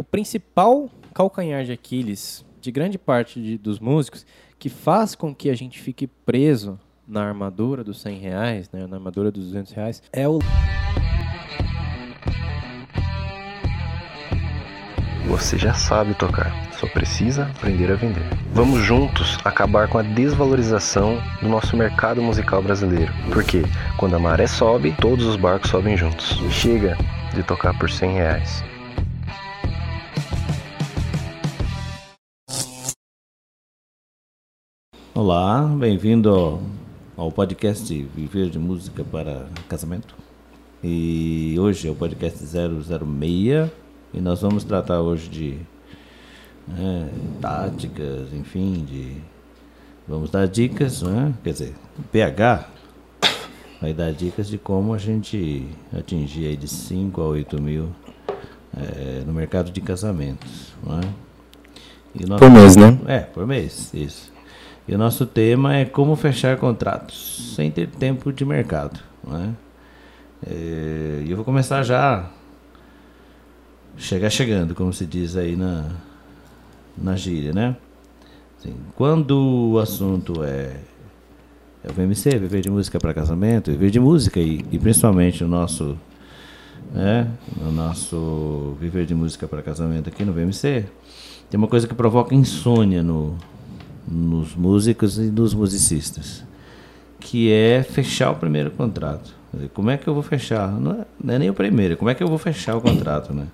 o principal calcanhar de Aquiles de grande parte de, dos músicos que faz com que a gente fique preso na armadura dos 100 reais, né, na armadura dos 200 reais, é o Você já sabe tocar, só precisa aprender a vender. Vamos juntos acabar com a desvalorização do nosso mercado musical brasileiro. Porque quando a maré sobe, todos os barcos sobem juntos. Chega de tocar por 100 reais. Olá, bem-vindo ao, podcast Viver de Música para Casamento. E hoje é o podcast 006 e nós vamos tratar hoje de né, táticas, enfim, de vamos dar dicas, né? quer dizer, o PH vai dar dicas de como a gente atingir aí de 5 a 8 mil é, no mercado de casamentos. Né? Por mês, né? É, por mês, isso. E o nosso tema é como fechar contratos sem ter tempo de mercado. Né? E eu vou começar já. Chegar chegando, como se diz aí na, na gíria, né? Assim, quando o assunto é, é o VMC, viver de música para casamento, viver de música e, e principalmente o nosso, né, o nosso viver de música para casamento aqui no VMC, tem uma coisa que provoca insônia no, nos músicos e nos musicistas, que é fechar o primeiro contrato. Como é que eu vou fechar? Não é, não é nem o primeiro, como é que eu vou fechar o contrato, né?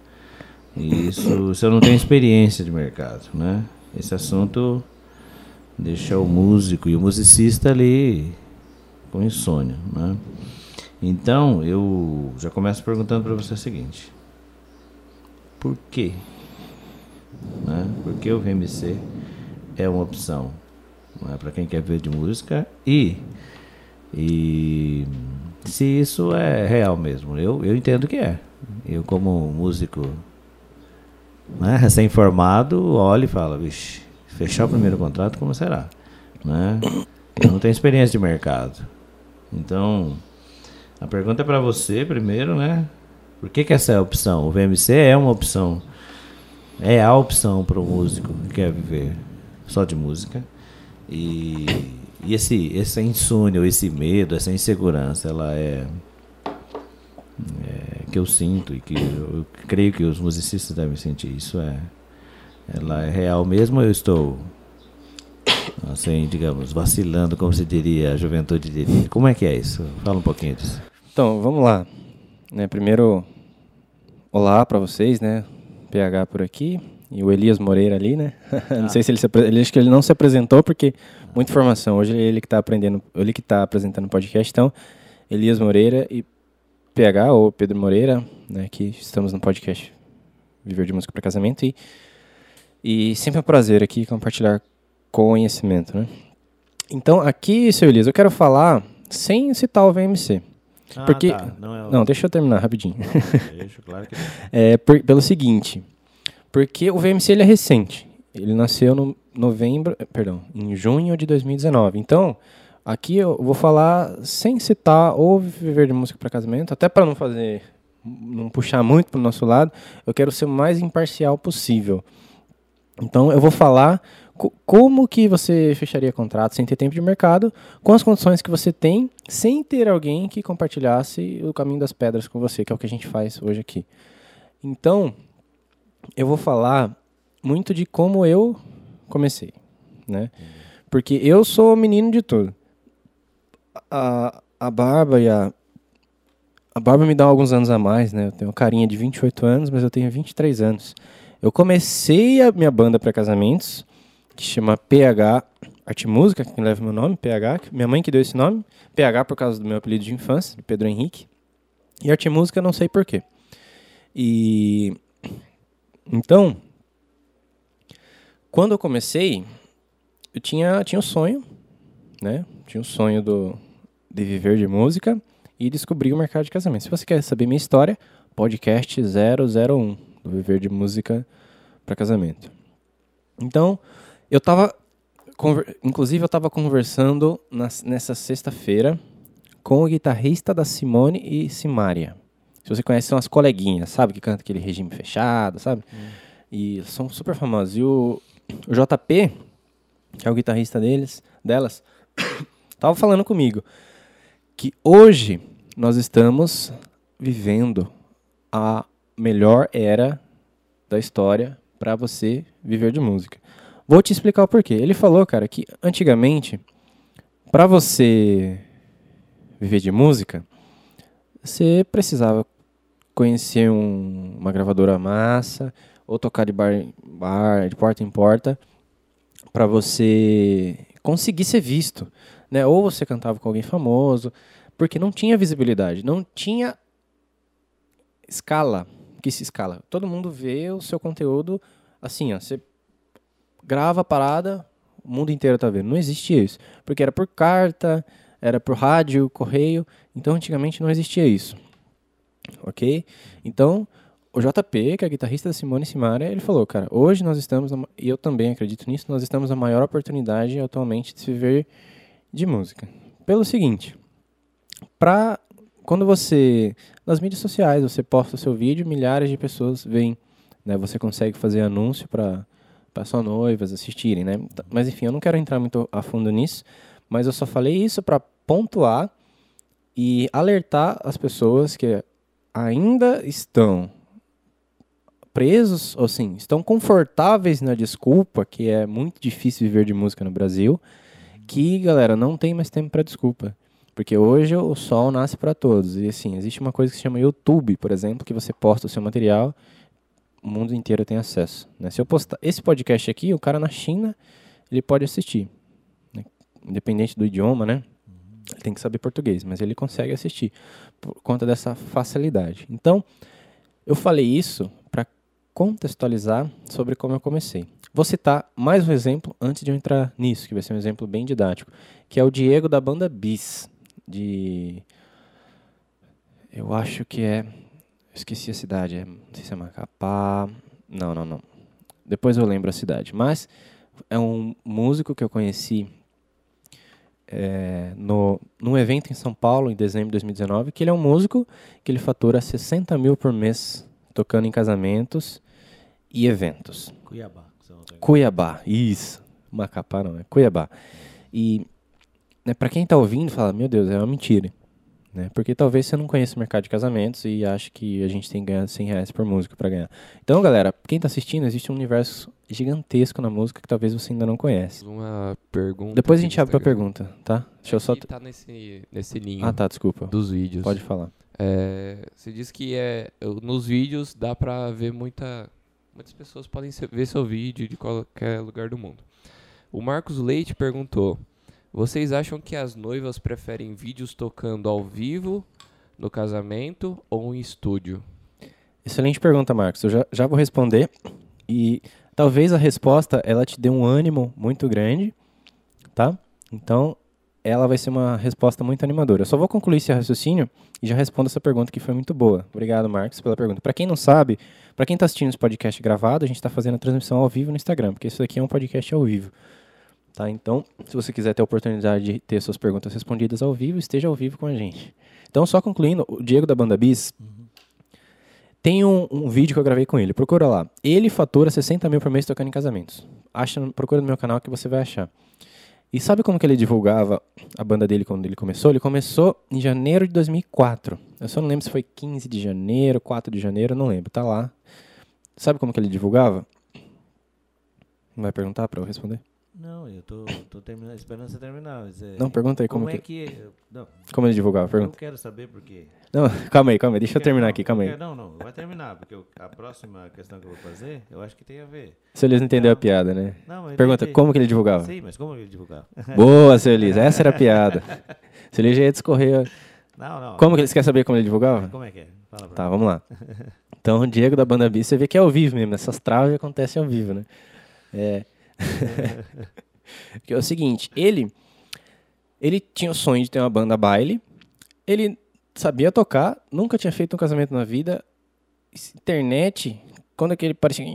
Isso, se eu não tenho experiência de mercado, né? Esse assunto deixa o músico e o musicista ali com insônia, né? Então, eu já começo perguntando para você o seguinte: por quê? Né? Por que o VMC é uma opção é? Para quem quer ver de música. E e se isso é real mesmo eu, eu entendo que é. Eu como músico né, recém-formado olho e falo vixe fechar o primeiro contrato como será? Né? Eu não tenho experiência de mercado. Então a pergunta é para você primeiro né? Por que, que essa é a opção? O VMC é uma opção é a opção para o músico que quer viver só de música. E, e esse, essa insônia, esse medo, essa insegurança, ela é, é, que eu sinto e que eu, eu creio que os musicistas devem sentir. Isso é, ela é real mesmo. Eu estou assim, digamos, vacilando, como se diria, a juventude diria. Como é que é isso? Fala um pouquinho disso. Então, vamos lá. Né, primeiro, olá para vocês, né? PH por aqui e o Elias Moreira ali, né? não sei se ele se ele acho que ele não se apresentou porque muita informação. Hoje ele que está aprendendo, ele que está apresentando o podcast, então Elias Moreira e PH ou Pedro Moreira, né? Que estamos no podcast Viver de Música para Casamento e e sempre é um prazer aqui compartilhar conhecimento, né? Então aqui, seu Elias, eu quero falar sem citar o VMC. Ah, porque tá. não, é o... não, deixa eu terminar rapidinho. Deixa, claro que não. É, por, pelo seguinte, porque o VMC ele é recente. Ele nasceu no novembro, perdão, em junho de 2019. Então, aqui eu vou falar sem citar ou viver de música para casamento, até para não fazer não puxar muito para o nosso lado, eu quero ser o mais imparcial possível. Então, eu vou falar co como que você fecharia contrato sem ter tempo de mercado, com as condições que você tem, sem ter alguém que compartilhasse o caminho das pedras com você, que é o que a gente faz hoje aqui. Então, eu vou falar muito de como eu comecei, né? Porque eu sou menino de tudo. A, a Barba e a... A Barba me dá alguns anos a mais, né? Eu tenho carinha de 28 anos, mas eu tenho 23 anos. Eu comecei a minha banda para casamentos, que chama PH Arte Música, que leva meu nome, PH. Minha mãe que deu esse nome. PH por causa do meu apelido de infância, de Pedro Henrique. E Arte Música não sei porquê. E então, quando eu comecei, eu tinha, tinha um sonho, né? Tinha um sonho do, de viver de música e descobrir o mercado de casamento. Se você quer saber minha história, podcast 001 do Viver de Música para Casamento. Então, eu estava, inclusive eu estava conversando nessa sexta-feira com o guitarrista da Simone e Simária. Se você conhece, são as coleguinhas, sabe? Que canta aquele regime fechado, sabe? Hum. E são super famosos. E o, o JP, que é o guitarrista deles, delas, tava falando comigo que hoje nós estamos vivendo a melhor era da história para você viver de música. Vou te explicar o porquê. Ele falou, cara, que antigamente para você viver de música, você precisava conhecer um, uma gravadora massa ou tocar de bar, bar de porta em porta para você conseguir ser visto, né? Ou você cantava com alguém famoso, porque não tinha visibilidade, não tinha escala. Que se escala? Todo mundo vê o seu conteúdo assim, ó, você grava a parada, o mundo inteiro tá vendo. Não existia isso, porque era por carta, era por rádio, correio, então antigamente não existia isso. OK? Então, o JP, que é guitarrista da Simone Simaria, ele falou, cara, hoje nós estamos, e eu também acredito nisso, nós estamos na maior oportunidade atualmente de se viver de música. Pelo seguinte, para quando você nas mídias sociais você posta o seu vídeo, milhares de pessoas veem, né? Você consegue fazer anúncio para para só noivas assistirem, né? Mas enfim, eu não quero entrar muito a fundo nisso, mas eu só falei isso para pontuar e alertar as pessoas que ainda estão presos, ou sim, estão confortáveis na desculpa, que é muito difícil viver de música no Brasil, que, galera, não tem mais tempo para desculpa. Porque hoje o sol nasce para todos. E assim, existe uma coisa que se chama YouTube, por exemplo, que você posta o seu material o mundo inteiro tem acesso. Né? Se eu postar esse podcast aqui, o cara na China ele pode assistir, né? independente do idioma, né? Ele tem que saber português, mas ele consegue assistir por conta dessa facilidade. Então, eu falei isso para contextualizar sobre como eu comecei. Vou citar mais um exemplo antes de eu entrar nisso, que vai ser um exemplo bem didático, que é o Diego da banda Bis, de eu acho que é Esqueci a cidade, é, não sei se é Macapá. Não, não, não. Depois eu lembro a cidade. Mas é um músico que eu conheci é, no, num evento em São Paulo, em dezembro de 2019, que ele é um músico que ele fatura 60 mil por mês tocando em casamentos e eventos. Cuiabá. Cuiabá, isso. Macapá não, é Cuiabá. E né, para quem está ouvindo, fala, meu Deus, é uma mentira. Né? Porque talvez você não conheça o mercado de casamentos e ache que a gente tem que ganhar 100 reais por música para ganhar. Então, galera, quem está assistindo, existe um universo gigantesco na música que talvez você ainda não conhece. Uma pergunta. Depois a gente abre pra pergunta, tá? Deixa eu só. tá nesse, nesse linho. Ah, tá, desculpa. Dos vídeos. Pode falar. É, você disse que é, nos vídeos dá pra ver muita. Muitas pessoas podem ver seu vídeo de qualquer lugar do mundo. O Marcos Leite perguntou: vocês acham que as noivas preferem vídeos tocando ao vivo no casamento ou em estúdio? Excelente pergunta, Marcos. Eu já, já vou responder. E talvez a resposta ela te dê um ânimo muito grande, tá? Então, ela vai ser uma resposta muito animadora. Eu só vou concluir esse raciocínio e já respondo essa pergunta que foi muito boa. Obrigado, Marcos, pela pergunta. Para quem não sabe, para quem está assistindo esse podcast gravado, a gente está fazendo a transmissão ao vivo no Instagram, porque isso aqui é um podcast ao vivo. Tá? Então, se você quiser ter a oportunidade de ter suas perguntas respondidas ao vivo, esteja ao vivo com a gente. Então, só concluindo, o Diego da Banda Bis uhum. tem um, um, vídeo que eu gravei com ele. Procura lá. Ele fatura 60 mil por mês tocando em casamentos. Acha, procura no meu canal que você vai achar. E sabe como que ele divulgava a banda dele quando ele começou? Ele começou em janeiro de 2004. Eu só não lembro se foi 15 de janeiro, 4 de janeiro, não lembro. Tá lá. Sabe como que ele divulgava? Vai perguntar para eu responder? Não, eu tô, tô terminando, esperando você terminar. É, não, pergunta aí como, como é que. que não, como ele divulgava? Pergunta. Eu quero saber porque. Não, calma aí, calma aí, deixa eu, terminar não, aqui, calma aí. Não, não, vai terminar, porque eu, a próxima questão que eu vou fazer, eu acho que tem a ver. Seu Elis não entendeu a piada, né? Não, mas Pergunta, entendi. como que ele divulgava? Sim, mas como ele divulgava? Boa, seu Elis, essa era a piada. seu Elis já ia discorrer. Não, não. Como que ele quer saber como ele divulgava? Como é que é? Fala tá, mim. vamos lá. Então, o Diego da Banda B, você vê que é ao vivo mesmo, essas traves acontecem ao vivo, né? É. Que é o seguinte, ele ele tinha o sonho de ter uma banda baile, ele sabia tocar, nunca tinha feito um casamento na vida. Internet, quando aquele parecia,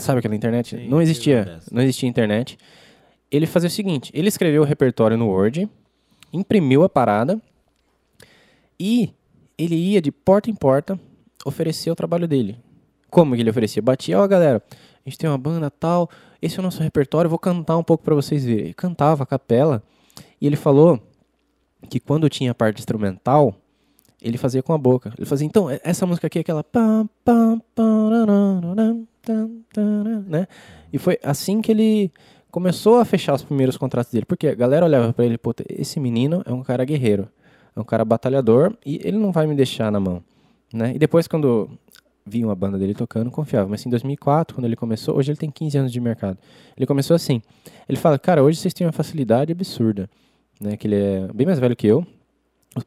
sabe aquela internet? Sim, não existia, não existia internet. Ele fazia o seguinte, ele escreveu o repertório no Word, imprimiu a parada e ele ia de porta em porta oferecer o trabalho dele. Como que ele oferecia? Batia, ó, galera, a gente tem uma banda tal, esse é o nosso repertório, vou cantar um pouco para vocês verem. Ele cantava a capela e ele falou que quando tinha a parte instrumental, ele fazia com a boca. Ele fazia, então, essa música aqui é aquela. Né? E foi assim que ele começou a fechar os primeiros contratos dele. Porque a galera olhava para ele, esse menino é um cara guerreiro, é um cara batalhador e ele não vai me deixar na mão. Né? E depois, quando vi uma banda dele tocando, confiava. Mas em 2004, quando ele começou, hoje ele tem 15 anos de mercado. Ele começou assim. Ele fala, cara, hoje vocês têm uma facilidade absurda. Né? Que ele é bem mais velho que eu,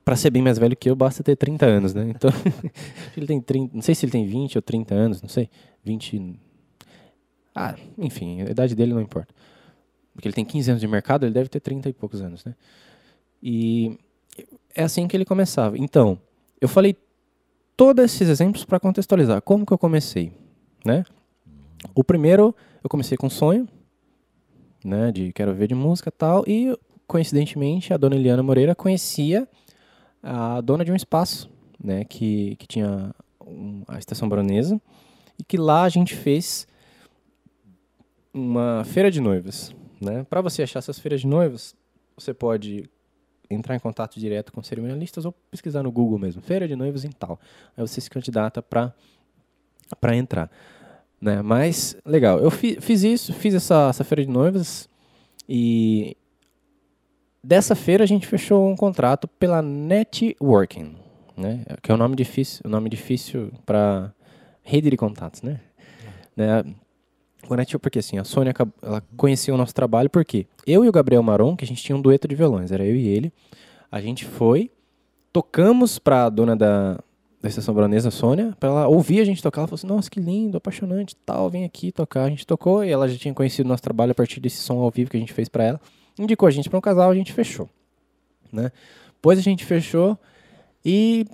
para ser bem mais velho que eu, basta ter 30 anos, né? Então, ele tem 30, não sei se ele tem 20 ou 30 anos, não sei. 20. Ah, enfim, a idade dele não importa. Porque ele tem 15 anos de mercado, ele deve ter 30 e poucos anos, né? E é assim que ele começava. Então, eu falei todos esses exemplos para contextualizar. Como que eu comecei, né? O primeiro, eu comecei com sonho, né, de quero ver de música tal, e coincidentemente a dona Eliana Moreira conhecia a dona de um espaço, né, que, que tinha um, a Estação Baronesa, e que lá a gente fez uma feira de noivas. Né? Para você achar essas feiras de noivas, você pode entrar em contato direto com cerimonialistas ou pesquisar no Google mesmo, feira de noivas em tal. Aí você se candidata para para entrar. Né? Mas, legal, eu fi, fiz isso, fiz essa, essa feira de noivas e Dessa feira a gente fechou um contrato pela Networking, né? Que é um nome difícil, um nome difícil para rede de contatos, né? É. né? Porque assim, a Sônia ela conhecia o nosso trabalho porque eu e o Gabriel Maron, que a gente tinha um dueto de violões, era eu e ele. A gente foi, tocamos para a dona da, da estação baronesa, Sônia, para ela ouvir a gente tocar. Ela falou assim: Nossa, que lindo, apaixonante, tal, vem aqui tocar. A gente tocou e ela já tinha conhecido o nosso trabalho a partir desse som ao vivo que a gente fez para ela indicou a gente para um casal, a gente fechou. Né? Depois a gente fechou e,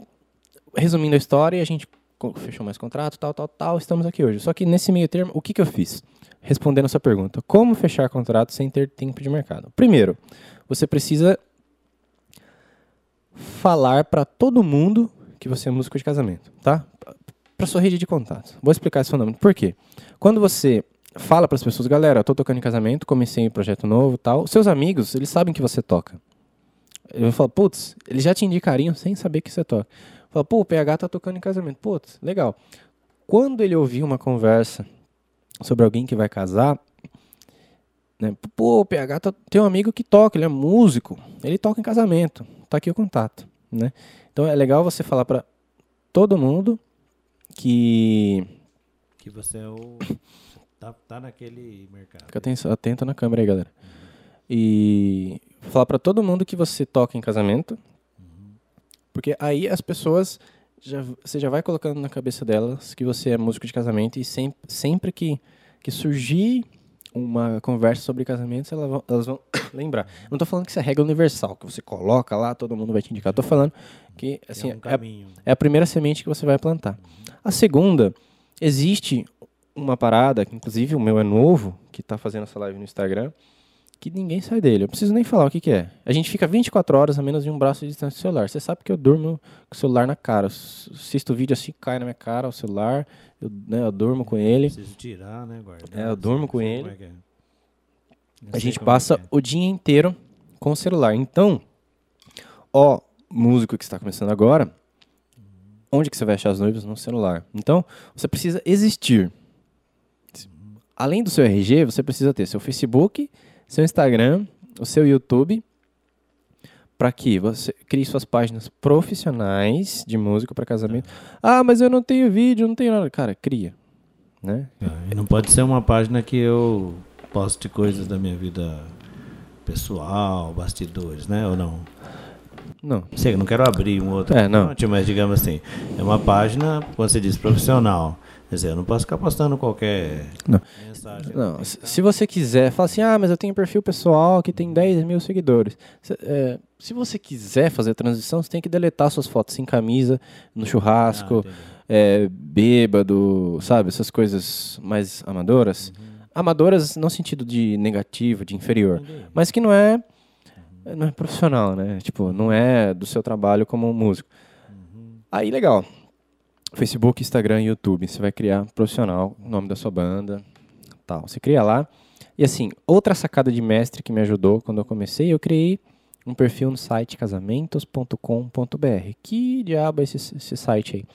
resumindo a história, a gente fechou mais contrato, tal, tal, tal, estamos aqui hoje. Só que nesse meio termo, o que, que eu fiz? Respondendo a sua pergunta, como fechar contrato sem ter tempo de mercado? Primeiro, você precisa falar para todo mundo que você é músico de casamento, tá? Para sua rede de contatos. Vou explicar esse fenômeno. Por quê? Quando você fala para as pessoas, galera, eu tô tocando em casamento, comecei um projeto novo tal. Seus amigos, eles sabem que você toca. Eu falo, putz, eles já te indicariam sem saber que você toca. Fala, pô, o PH tá tocando em casamento. Putz, legal. Quando ele ouvir uma conversa sobre alguém que vai casar, né? Pô, o PH tá, tem um amigo que toca, ele é músico, ele toca em casamento. Tá aqui o contato, né? Então é legal você falar para todo mundo que que você é o Tá, tá naquele mercado. Fica atento, atento na câmera aí, galera. E falar para todo mundo que você toca em casamento. Porque aí as pessoas. Já, você já vai colocando na cabeça delas que você é músico de casamento e sempre, sempre que, que surgir uma conversa sobre casamentos, elas vão, elas vão lembrar. Não estou falando que isso é regra universal, que você coloca lá, todo mundo vai te indicar. Estou falando que assim, é, um é, a, é, a, primeira semente que você vai plantar. A segunda, existe uma parada, que inclusive o meu é novo, que está fazendo essa live no Instagram, que ninguém sai dele. Eu preciso nem falar o que, que, é. A gente fica 24 horas a menos de um braço de distância do celular. Você sabe que eu durmo com o celular na cara. Eu assisto o vídeo assim, cai na minha cara o celular. Eu, né, eu durmo com ele. Preciso tirar, né, guarda? É, eu durmo com ele. É é. A gente passa é. o dia inteiro com o celular. Então, ó, músico que está começando agora, onde que você vai achar as noivas? No celular. Então, você precisa existir além do seu RG, você precisa ter seu Facebook, seu Instagram, o seu YouTube, para que você crie suas páginas profissionais de música para casamento. Ah, mas eu não tenho vídeo, não tenho nada. Cara, cria. Né? É, não pode ser uma página que eu poste coisas da minha vida pessoal, bastidores, né? Ou não? Não. Sei, não quero abrir um outro é, não. mas digamos assim, é uma página, quando você diz profissional, Quer dizer, eu não posso ficar postando qualquer não. Mensagem. Não, se você quiser, fala assim, ah, mas eu tenho um perfil pessoal que tem 10 mil seguidores. Se, é, se você quiser fazer a transição, você tem que deletar suas fotos sem camisa, no churrasco, ah, é, bêbado, sabe? Essas coisas mais amadoras. Uhum. Amadoras no sentido de negativo, de inferior. Entendi. Mas que não é, uhum. não é profissional, né? Tipo, não é do seu trabalho como músico. Uhum. Aí, legal. Facebook, Instagram e YouTube. Você vai criar profissional, o nome da sua banda, tal. Você cria lá. E assim, outra sacada de mestre que me ajudou quando eu comecei, eu criei um perfil no site casamentos.com.br. Que diabo é esse, esse site aí?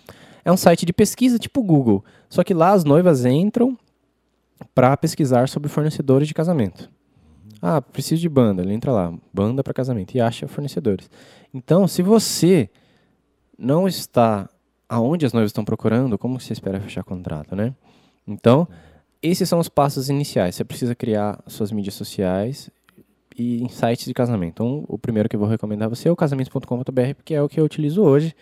É um site de pesquisa tipo Google, só que lá as noivas entram para pesquisar sobre fornecedores de casamento. Ah, preciso de banda. Ele entra lá, banda para casamento e acha fornecedores. Então, se você não está aonde as noivas estão procurando, como você espera fechar contrato, né? Então, esses são os passos iniciais. Você precisa criar suas mídias sociais e sites de casamento. Então, o primeiro que eu vou recomendar a você é o casamentos.com.br, porque é o que eu utilizo hoje.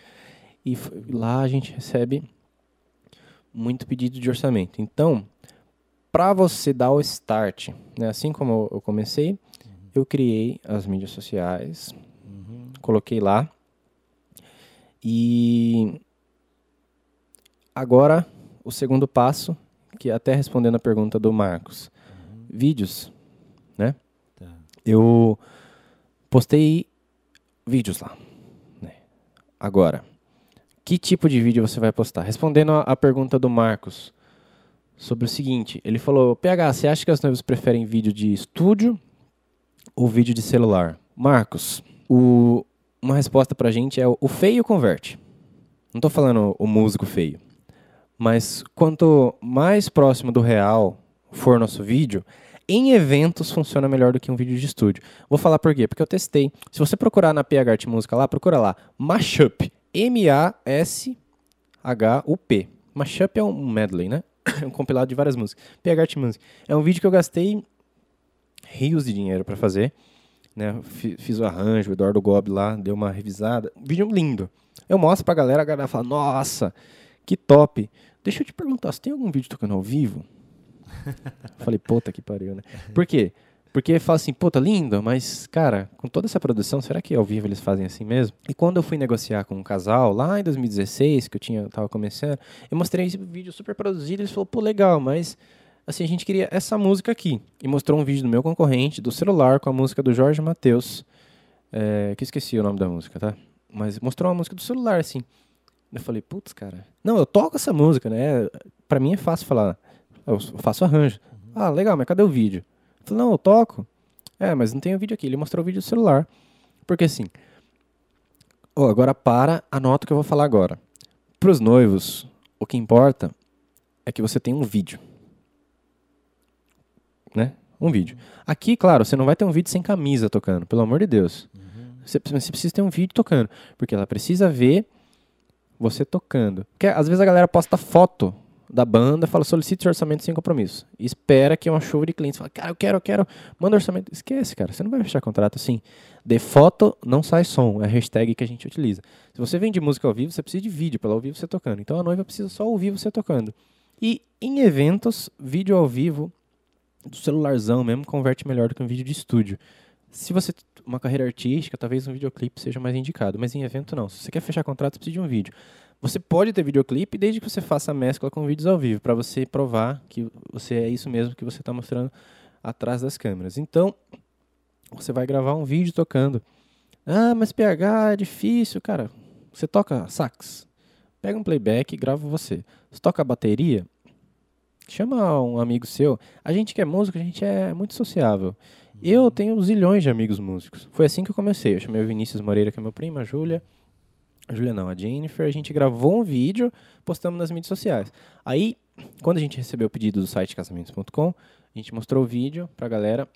E lá a gente recebe muito pedido de orçamento. Então, para você dar o start, né, assim como eu comecei, eu criei as mídias sociais, uhum. coloquei lá. E agora o segundo passo, que até respondendo a pergunta do Marcos, uhum. vídeos, né? Tá. Eu postei vídeos lá. Né? Agora, que tipo de vídeo você vai postar? Respondendo a, a pergunta do Marcos, sobre o seguinte. Ele falou: PH, você acha que as noivas preferem vídeo de estúdio ou vídeo de celular? Marcos, o, uma resposta pra gente é o feio converte. Não tô falando o músico feio. Mas quanto mais próximo do real for nosso vídeo, em eventos funciona melhor do que um vídeo de estúdio. Vou falar por quê? Porque eu testei. Se você procurar na PH Art Música lá, procura lá. Mashup. M-A-S-H-U-P. Mashup é um medley, né? um compilado de várias músicas. PH Art Music. É um vídeo que eu gastei rios de dinheiro para fazer. Né? Fiz o arranjo, o Eduardo Gobi lá deu uma revisada. Um vídeo lindo. Eu mostro pra galera, a galera fala, nossa, que top. Deixa eu te perguntar, você tem algum vídeo tocando ao vivo? Falei, puta que pariu, né? Por quê? Porque fala assim, puta, lindo, mas, cara, com toda essa produção, será que ao vivo eles fazem assim mesmo? E quando eu fui negociar com um casal, lá em 2016, que eu tinha, tava começando, eu mostrei esse vídeo super produzido, eles falaram, pô, legal, mas, assim, a gente queria essa música aqui. E mostrou um vídeo do meu concorrente, do celular, com a música do Jorge Matheus, é, que esqueci o nome da música, tá? Mas mostrou uma música do celular, assim. Eu falei, putz, cara, não, eu toco essa música, né? Pra mim é fácil falar, eu faço arranjo. Ah, legal, mas cadê o vídeo? Falei, não, eu toco. É, mas não tem o vídeo aqui. Ele mostrou o vídeo do celular. Porque assim. Oh, agora para, anota o que eu vou falar agora. Para os noivos, o que importa é que você tem um vídeo. Né? Um vídeo. Aqui, claro, você não vai ter um vídeo sem camisa tocando, pelo amor de Deus. Uhum. Você, você precisa ter um vídeo tocando. Porque ela precisa ver você tocando. Porque às vezes a galera posta foto da banda, fala, solicite orçamento sem compromisso. E espera que uma chuva de clientes fala, cara, eu quero, eu quero, manda orçamento. Esquece, cara, você não vai fechar contrato assim. De foto não sai som, é a hashtag que a gente utiliza. Se você vende música ao vivo, você precisa de vídeo para ela ouvir você tocando. Então a noiva precisa só ouvir você tocando. E em eventos, vídeo ao vivo, do celularzão mesmo, converte melhor do que um vídeo de estúdio. Se você uma carreira artística, talvez um videoclipe seja mais indicado, mas em evento não. Se você quer fechar contrato, você precisa de um vídeo. Você pode ter videoclipe desde que você faça a mescla com vídeos ao vivo, para você provar que você é isso mesmo que você está mostrando atrás das câmeras. Então, você vai gravar um vídeo tocando. Ah, mas PH é difícil, cara. Você toca sax. Pega um playback e grava você. Você toca bateria, chama um amigo seu. A gente que é músico, a gente é muito sociável. Eu tenho zilhões de amigos músicos. Foi assim que eu comecei. Eu chamei o Vinícius Moreira, que é meu primo, a Júlia, a Julia não, a Jennifer, a gente gravou um vídeo, postamos nas mídias sociais. Aí, quando a gente recebeu o pedido do site casamentos.com, a gente mostrou o vídeo pra galera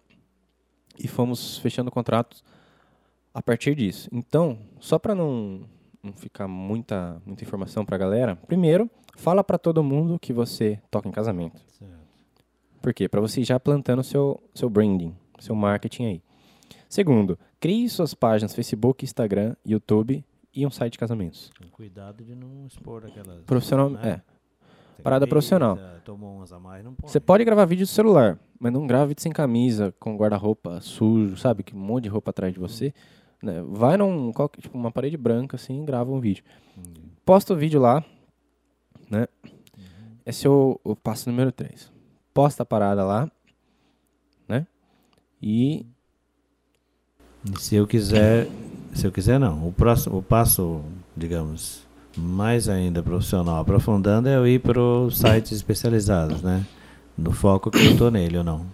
e fomos fechando contratos a partir disso. Então, só para não, não ficar muita, muita informação pra galera, primeiro, fala para todo mundo que você toca em casamento. Certo. Por quê? Para você ir já plantando seu seu branding, seu marketing aí. Segundo, crie suas páginas Facebook, Instagram, YouTube e um site de casamentos. Cuidado de não expor aquelas. Profissional, né? é. Parada profissional. A mais. Você pode gravar vídeo do celular, mas não grava vídeo sem camisa, com guarda-roupa sujo, sabe? Que um monte de roupa atrás de você. Né? Vai num, tipo, uma parede branca assim, grava um vídeo. Uhum. Posta o vídeo lá, né? Uhum. Esse é o, o passo número 3. Posta a parada lá? E se eu quiser se eu quiser, não. O próximo o passo, digamos, mais ainda profissional, aprofundando, é eu ir para os sites especializados, né? No foco que eu tô nele ou não.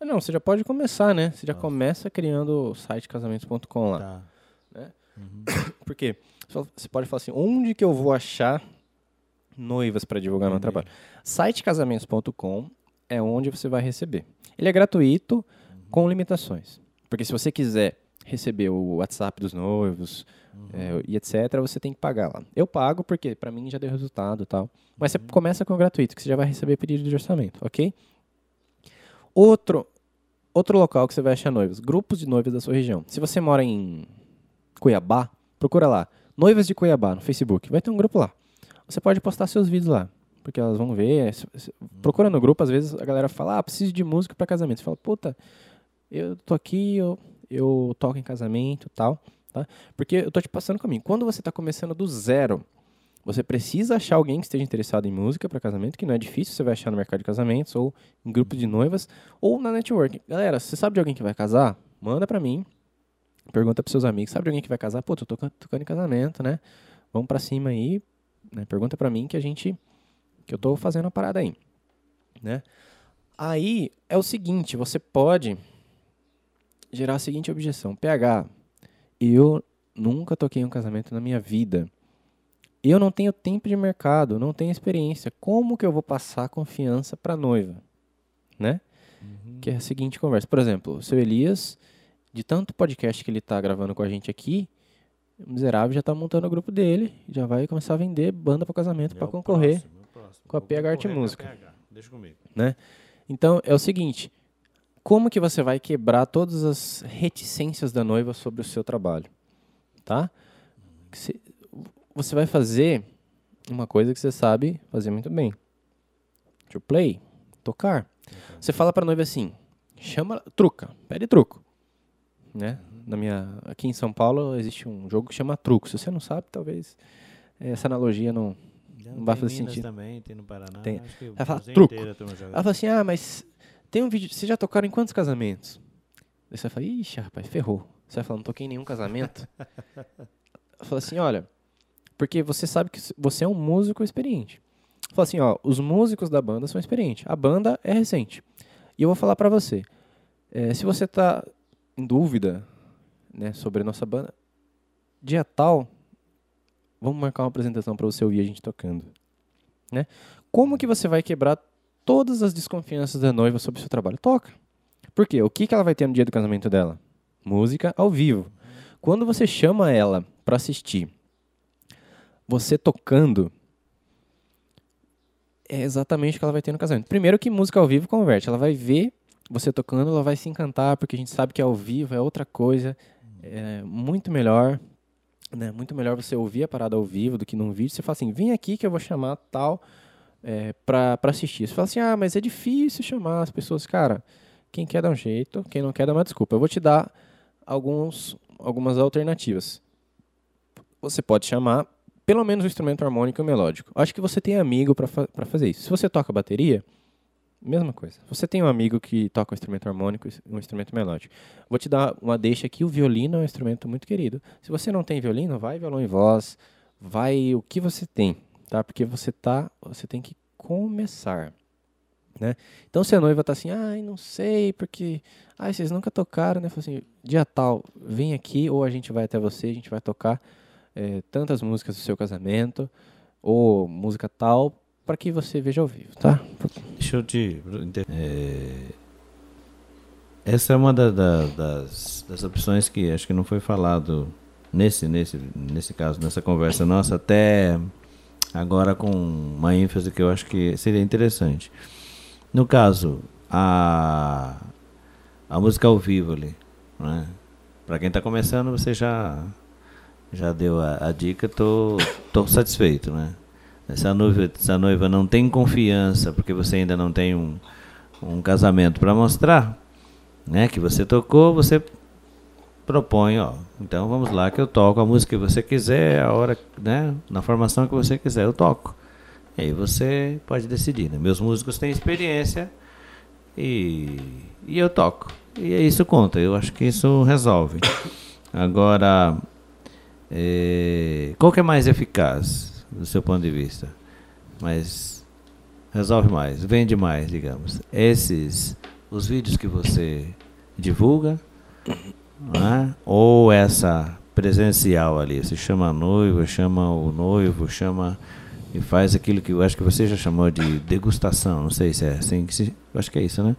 Não, você já pode começar, né? Você já começa criando o site casamentos.com lá. Tá. Por quê? Você fala- Você pode falar assim, onde que eu vou achar noivas para divulgar meu trabalho? Sitecasamentos.com é onde você vai receber. Ele é gratuito, com limitações. Porque se você quiser receber o WhatsApp dos noivos é, e etc., você tem que pagar lá. Eu pago porque para mim já deu resultado tal. Mas você começa com o gratuito, que você já vai receber pedido de orçamento, ok? Outro, outro local que você vai achar noivas, grupos de noivas da sua região. Se você mora em Cuiabá, procura lá. Noivas de Cuiabá no Facebook. Vai ter um grupo lá. Você pode postar seus vídeos lá. Porque elas vão ver. se- Procura no grupo, às vezes a galera fala, ah, preciso de música para casamento. Você fala, puta, eu tô aqui, eu, eu toco em casamento tal. Tá? Porque eu tô te passando o caminho. Quando você tá começando do zero, você precisa achar alguém que esteja interessado em música para casamento, que não é difícil, você vai achar no mercado de casamentos, ou em grupo de noivas, ou na network. Galera, você sabe de alguém que vai casar? Manda para mim. Pergunta pros seus amigos, sabe de alguém que vai casar? Pô, tô tocando, em casamento, né? Vamos pra cima aí, né? Pergunta pra mim que a gente que eu tô fazendo a parada aí, né? Aí é o seguinte, você pode gerar a seguinte objeção: PH, eu nunca toquei em um casamento na minha vida. Eu não tenho tempo de mercado, não tenho experiência. Como que eu vou passar confiança pra noiva, né? Que é a seguinte conversa. Por exemplo, o seu Elias de tanto podcast que ele tá gravando com a gente aqui, o miserável já tá montando o grupo dele, já vai começar a vender banda para casamento É para concorrer. próximo, é próximo. com a PH Arte Música. Deixa comigo. Então é o seguinte, como que você vai quebrar todas as reticências da noiva sobre o seu trabalho, tá? Você vai fazer uma coisa que você sabe fazer muito bem. To play, tocar. Você fala para noiva assim, chama, truca, pede truco, né? Na minha, aqui em São Paulo existe um jogo que chama truco. Se você não sabe, talvez essa analogia não. Não vai fazer Minas sentido. também, tem no Paraná. Tem. Ela fala, truco. a. Ela fala assim: ah, mas tem um vídeo. Vocês já tocaram em quantos casamentos? Daí você fala: ixi, rapaz, ferrou. Você vai falar: não toquei em nenhum casamento. Fala assim: olha, porque você sabe que você é um músico experiente. Fala assim: ó, os músicos da banda são experientes. A banda é recente. E eu vou falar pra você: eh, se você tá em dúvida né, sobre a nossa banda, dia tal, vamos marcar uma apresentação pra você ouvir a gente tocando. Né? Como que você vai quebrar todas as desconfianças da noiva sobre o seu trabalho? Toca. Por quê? O que, que ela vai ter no dia do casamento dela? Música ao vivo. Quando você chama ela para assistir, você tocando, é exatamente o que ela vai ter no casamento. Primeiro que música ao vivo converte. Ela vai ver você tocando, ela vai se encantar, porque a gente sabe que ao vivo é outra coisa, é muito melhor. Né? Muito melhor você ouvir a parada ao vivo do que num vídeo. Você fala assim, vem aqui que eu vou chamar tal é, pra assistir. Você fala assim, ah, mas é difícil chamar as pessoas. Cara, quem quer dá um jeito, quem não quer dá uma desculpa. Eu vou te dar alguns, algumas alternativas. Você pode chamar pelo menos o instrumento harmônico e melódico. Acho que você tem amigo para fa fazer isso. Se você toca bateria, mesma coisa. Você tem um amigo que toca um instrumento harmônico e um instrumento melódico. Vou te dar uma deixa aqui, o violino é um instrumento muito querido. Se você não tem violino, vai violão e voz, vai o que você tem, tá? Porque você tá, você tem que começar, né? Então se a noiva tá assim, ai, não sei, porque ai, vocês nunca tocaram, né? Fala assim, dia tal, vem aqui ou a gente vai até você, a gente vai tocar eh, tantas músicas do seu casamento ou música tal para que você veja ao vivo, tá? Deixa eu te. é, essa é uma da- da- das, das opções que acho que não foi falado nesse, nesse, nesse caso, nessa conversa nossa, até agora com uma ênfase que eu acho que seria interessante. No caso, a, a música ao vivo ali, né? Para quem está começando, você já já deu a, a dica, tô, tô satisfeito, né? Essa noiva, essa noiva não tem confiança porque você ainda não tem um, um casamento para mostrar, né? Que você tocou, você propõe, ó. Então vamos lá que eu toco a música que você quiser, a hora, né? Na formação que você quiser, eu toco. E aí você pode decidir, né? Meus músicos têm experiência e, e eu toco. E é isso conta. Eu acho que isso resolve. Agora, é, qual que é mais eficaz? do seu ponto de vista, mas resolve mais, vende mais, digamos. Esses, os vídeos que você divulga, né? ou essa presencial ali, você chama a noiva, chama o noivo, chama e faz aquilo que eu acho que você já chamou de degustação, não sei se é assim que se, acho que é isso, né?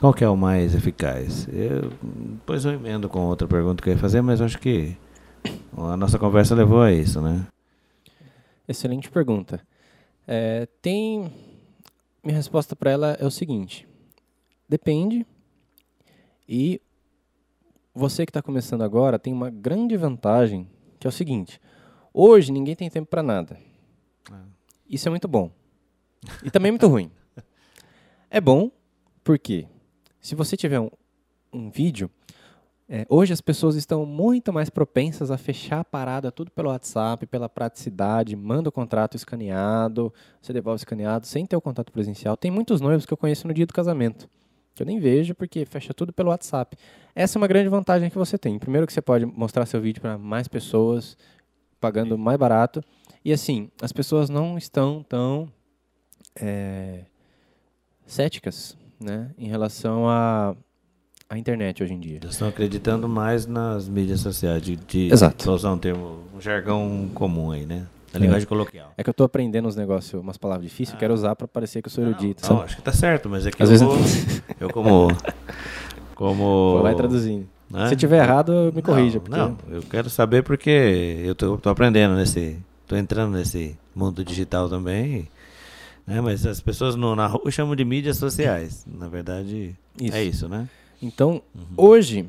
Qual que é o mais eficaz? Eu, depois eu emendo com outra pergunta que eu ia fazer, mas acho que a nossa conversa levou a isso, né? Excelente pergunta. É, tem. Minha resposta para ela é o seguinte: depende. E você que está começando agora tem uma grande vantagem, que é o seguinte: hoje ninguém tem tempo para nada. Isso é muito bom. E também muito ruim. É bom porque se você tiver um, um vídeo, é, hoje as pessoas estão muito mais propensas a fechar a parada tudo pelo WhatsApp, pela praticidade, manda o contrato escaneado, você devolve escaneado, sem ter o contato presencial. Tem muitos noivos que eu conheço no dia do casamento, que eu nem vejo porque fecha tudo pelo WhatsApp. Essa é uma grande vantagem que você tem. Primeiro que você pode mostrar seu vídeo para mais pessoas, pagando mais barato. E assim, as pessoas não estão tão é, céticas né, em relação à a, a, internet hoje em dia. Eles estão acreditando mais nas mídias sociais, de, de Exato. usar um termo, um jargão comum aí, né? A linguagem é. coloquial. É que eu estou aprendendo uns negócios, umas palavras difíceis, ah. quero usar para parecer que eu sou erudito. Não, não, acho que tá certo, mas é que Às eu, vezes... eu como... como... Lá traduzindo. Né? Se tiver errado, me corrija. Não, porque... não, eu quero saber porque eu tô, tô aprendendo nesse, Estou entrando nesse mundo digital também. Né? Mas as pessoas no, na rua chamam de mídias sociais. Na verdade, isso. é isso, né? Então, uhum. hoje,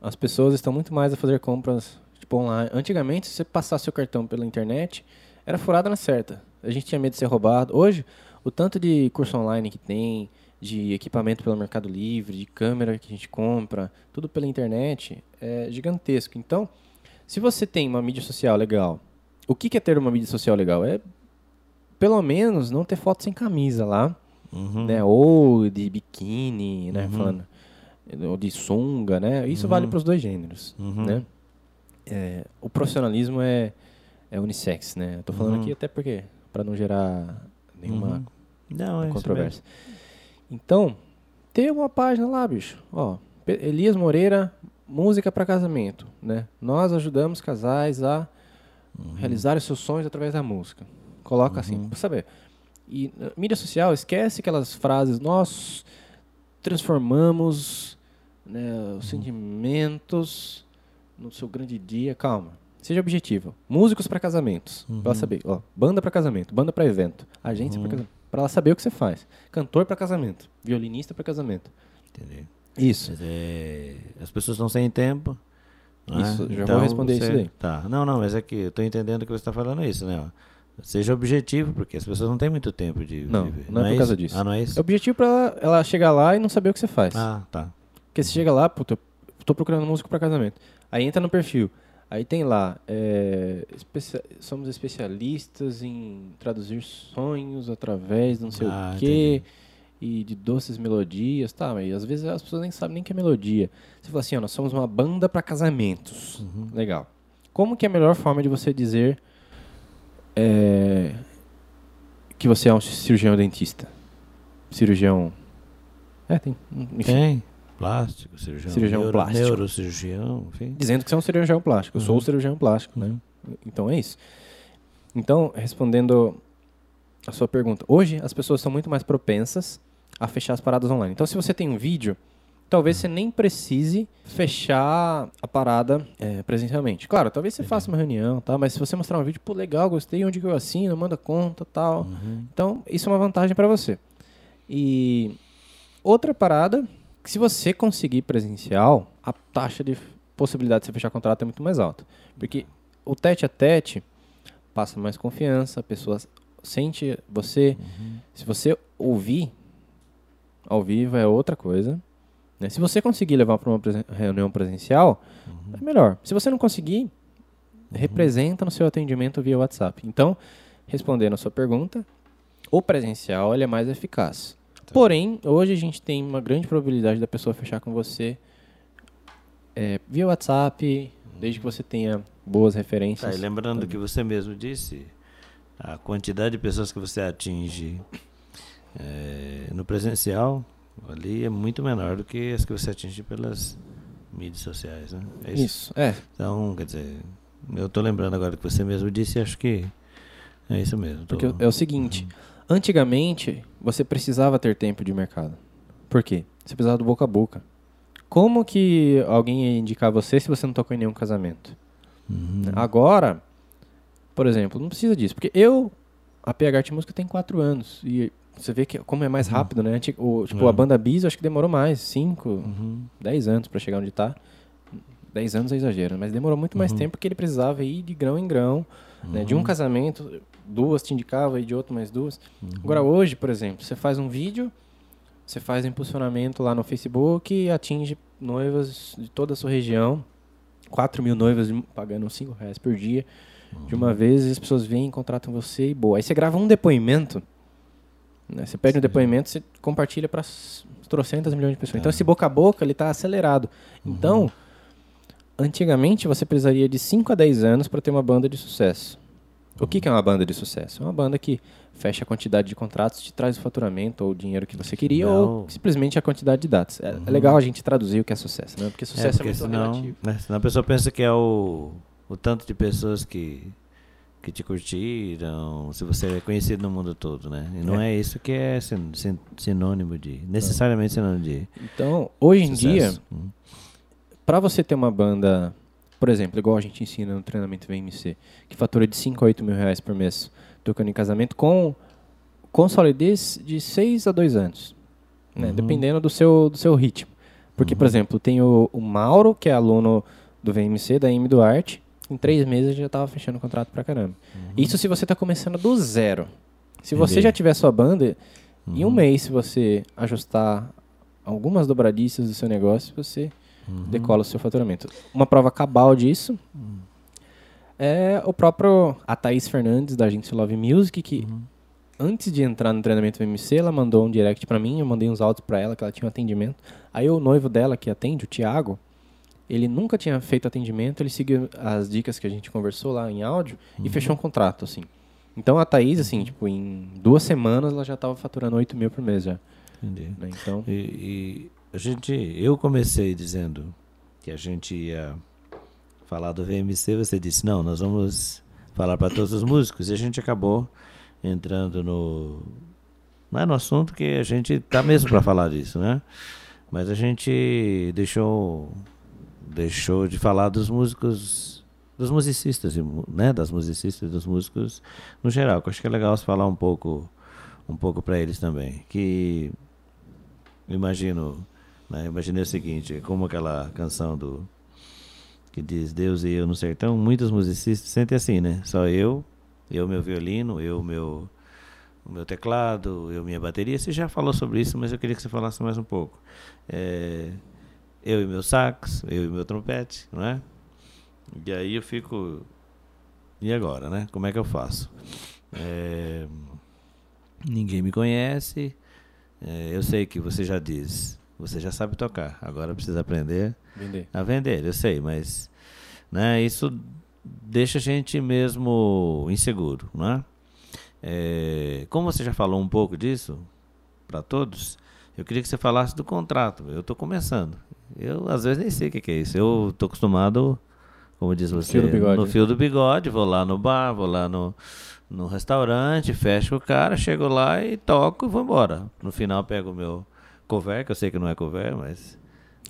as pessoas estão muito mais a fazer compras tipo, online. Antigamente, se você passasse seu cartão pela internet, era furada na certa. A gente tinha medo de ser roubado. Hoje, o tanto de curso online que tem, de equipamento pelo Mercado Livre, de câmera que a gente compra, tudo pela internet, é gigantesco. Então, se você tem uma mídia social legal, o que, é ter uma mídia social legal? É, pelo menos, não ter foto sem camisa lá, uhum. né? Ou de biquíni, né? Uhum. Falando, ou de sunga, né? Isso uhum. vale para os dois gêneros, uhum. né? É, o profissionalismo é, é unissex, né? Tô falando aqui uhum. até porque para não gerar nenhuma uhum. não, é controvérsia. Então, ter uma página lá, bicho. Ó, Elias Moreira, música para casamento, né? Nós ajudamos casais a Uhum. Realizar os seus sonhos através da música. Coloca assim, uhum. pra saber. E mídia social, esquece aquelas frases, nós transformamos né, os uhum. sentimentos no seu grande dia. Calma. Seja objetivo. Músicos para casamentos. Uhum. Pra ela saber. Ó, banda para casamento, banda para evento, agência uhum. para casamento. Pra ela saber o que você faz. Cantor para casamento, violinista para casamento. Entendi. Isso. É, as pessoas estão sem tempo. Isso, já então, vou responder você, isso daí. Tá. Não, não, mas é que eu estou entendendo que você está falando isso, né? Seja objetivo, porque as pessoas não têm muito tempo de Não, viver. não, não é, por é causa disso. Ah, não é isso? É objetivo para ela, ela, chegar lá e não saber o que você faz. Ah, tá. Porque você chega lá, puta, tô procurando músico para casamento. Aí entra no perfil. Aí tem lá, é, especia somos especialistas em traduzir sonhos através de não sei ah, o quê. Entendi e de doces melodias, tá, mas às vezes as pessoas nem sabem nem que é melodia. Você fala assim, ó, nós somos uma banda para casamentos. Uhum. Legal. Como que é a melhor forma de você dizer é, que você é um cirurgião dentista? Cirurgião... É, tem. Enfim. Tem. Plástico, cirurgião, cirurgião neuro, plástico. neurocirurgião, enfim. Dizendo que você é um cirurgião plástico. Uhum. Eu sou o uhum. cirurgião plástico, né? Então é isso. Então, respondendo a sua pergunta. Hoje, as pessoas são muito mais propensas a fechar as paradas online. Então, se você tem um vídeo, talvez você nem precise fechar a parada é, presencialmente. Claro, talvez você faça uma reunião, tá? Mas se você mostrar um vídeo, pô, legal, gostei, onde que eu assino, manda conta, tal. Uhum. Então, isso é uma vantagem para você. E outra parada, se você conseguir presencial, a taxa de possibilidade de você fechar contrato é muito mais alta. Porque o tete a tete passa mais confiança, a pessoa sente você. Uhum. Se você ouvir ao vivo é outra coisa. Né? Se você conseguir levar para uma presen reunião presencial, uhum. é melhor. Se você não conseguir, uhum. representa no seu atendimento via WhatsApp. Então, respondendo a sua pergunta, o presencial ele é mais eficaz. Porém, hoje a gente tem uma grande probabilidade da pessoa fechar com você é, via WhatsApp, desde que você tenha boas referências. Tá, e lembrando também. que você mesmo disse, a quantidade de pessoas que você atinge é, no presencial ali é muito menor do que as que você atinge pelas mídias sociais, né? É isso. isso, é. Então, quer dizer, eu tô lembrando agora que você mesmo disse, acho que é isso mesmo. Tô... Porque é o seguinte, uhum. Antigamente você precisava ter tempo de mercado. Por quê? Você precisava do boca a boca. Como que alguém ia indicar você se você não tocou em nenhum casamento? Uhum. Agora, por exemplo, não precisa disso. Porque eu, a PH Arte Música tem quatro anos. E você vê que como é mais uhum. rápido, né? O, tipo, a é. banda Bis, acho que demorou mais. Cinco, uhum. dez anos para chegar onde está. Dez anos é exagero, mas demorou muito mais uhum. tempo porque ele precisava ir de grão em grão. Né? De um uhum. casamento, duas te indicava, e de outro mais duas. Uhum. Agora hoje, por exemplo, você faz um vídeo você faz impulsionamento lá no Facebook e atinge noivas de toda a sua região. 4 mil noivas pagando 5 reais por dia. Uhum. De uma uhum. vez, as pessoas vêm, contratam você e boa. Aí você grava um depoimento. Né? Você pede Sim. um depoimento, você compartilha para trocentas milhões de pessoas. É. Então, esse boca a boca, ele está acelerado. Uhum. Então, antigamente, você precisaria de 5 a 10 anos para ter uma banda de sucesso. O que, que é uma banda de sucesso? É uma banda que fecha a quantidade de contratos, te traz o faturamento ou o dinheiro que você queria, não. ou simplesmente a quantidade de dados. É, uhum. é, legal a gente traduzir o que é sucesso, né? Porque sucesso é, porque é muito senão, relativo. Né? Senão a pessoa pensa que é o, o tanto de pessoas que, que te curtiram, se você é conhecido no mundo todo, né? E não é, é isso que é sinônimo de, necessariamente sinônimo de Então, hoje em dia, uhum. para você ter uma banda por exemplo, igual a gente ensina no treinamento VMC, que fatura de 5 a 8 mil reais por mês tocando em casamento, com, com solidez de 6 a 2 anos, né? Uhum. dependendo do seu, do seu ritmo. Porque, uhum. por exemplo, tem o, o, Mauro, que é aluno do VMC, da M Duarte, em três meses já estava fechando o contrato pra caramba. Uhum. Isso se você está começando do zero. Se Entendi. você já tiver sua banda, em um uhum. mês, se você ajustar algumas dobradiças do seu negócio, você uhum. decola o seu faturamento. Uma prova cabal disso uhum. é o próprio a Thaís Fernandes, da agência Love Music, que uhum. antes de entrar no treinamento VMC, ela mandou um direct para mim, eu mandei uns áudios para ela, que ela tinha um atendimento. Aí o noivo dela, que atende, o Thiago, ele nunca tinha feito atendimento, ele seguiu as dicas que a gente conversou lá em áudio e uhum. fechou um contrato, assim. Então a Thaís, assim, uhum. tipo, em duas semanas ela já estava faturando 8 mil por mês já. Entendi. Né? Então... E, e, a gente, eu comecei dizendo que a gente ia falar do VMC, você disse, não, nós vamos falar para todos os músicos, e a gente acabou entrando no. Não é no assunto que a gente tá mesmo para falar disso, né? Mas a gente deixou, deixou de falar dos músicos, dos musicistas, né? Das musicistas dos músicos no geral. Eu acho que é legal falar um pouco, um pouco para eles também. Que imagino né? Imaginei o seguinte, como aquela canção do que diz Deus e eu no sertão, muitos musicistas sentem assim, né? Só eu, eu meu violino, eu meu meu teclado, eu minha bateria. Você já falou sobre isso, mas eu queria que você falasse mais um pouco. É, eu e meu sax, eu e meu trompete, não é? E aí eu fico e agora, né? Como é que eu faço? É, ninguém me conhece. É, eu sei que você já diz você já sabe tocar. Agora precisa aprender vender. a vender, eu sei, mas né, isso deixa a gente mesmo inseguro, né? É, como você já falou um pouco disso para todos, eu queria que você falasse do contrato. Eu estou começando. Eu às vezes nem sei o que, que é isso. Eu estou acostumado, como diz você, fio no fio do bigode. Vou lá no bar, vou lá no, no restaurante, fecho o cara, chego lá e toco e vou embora. No final pego o meu cover, que eu sei que não é cover, mas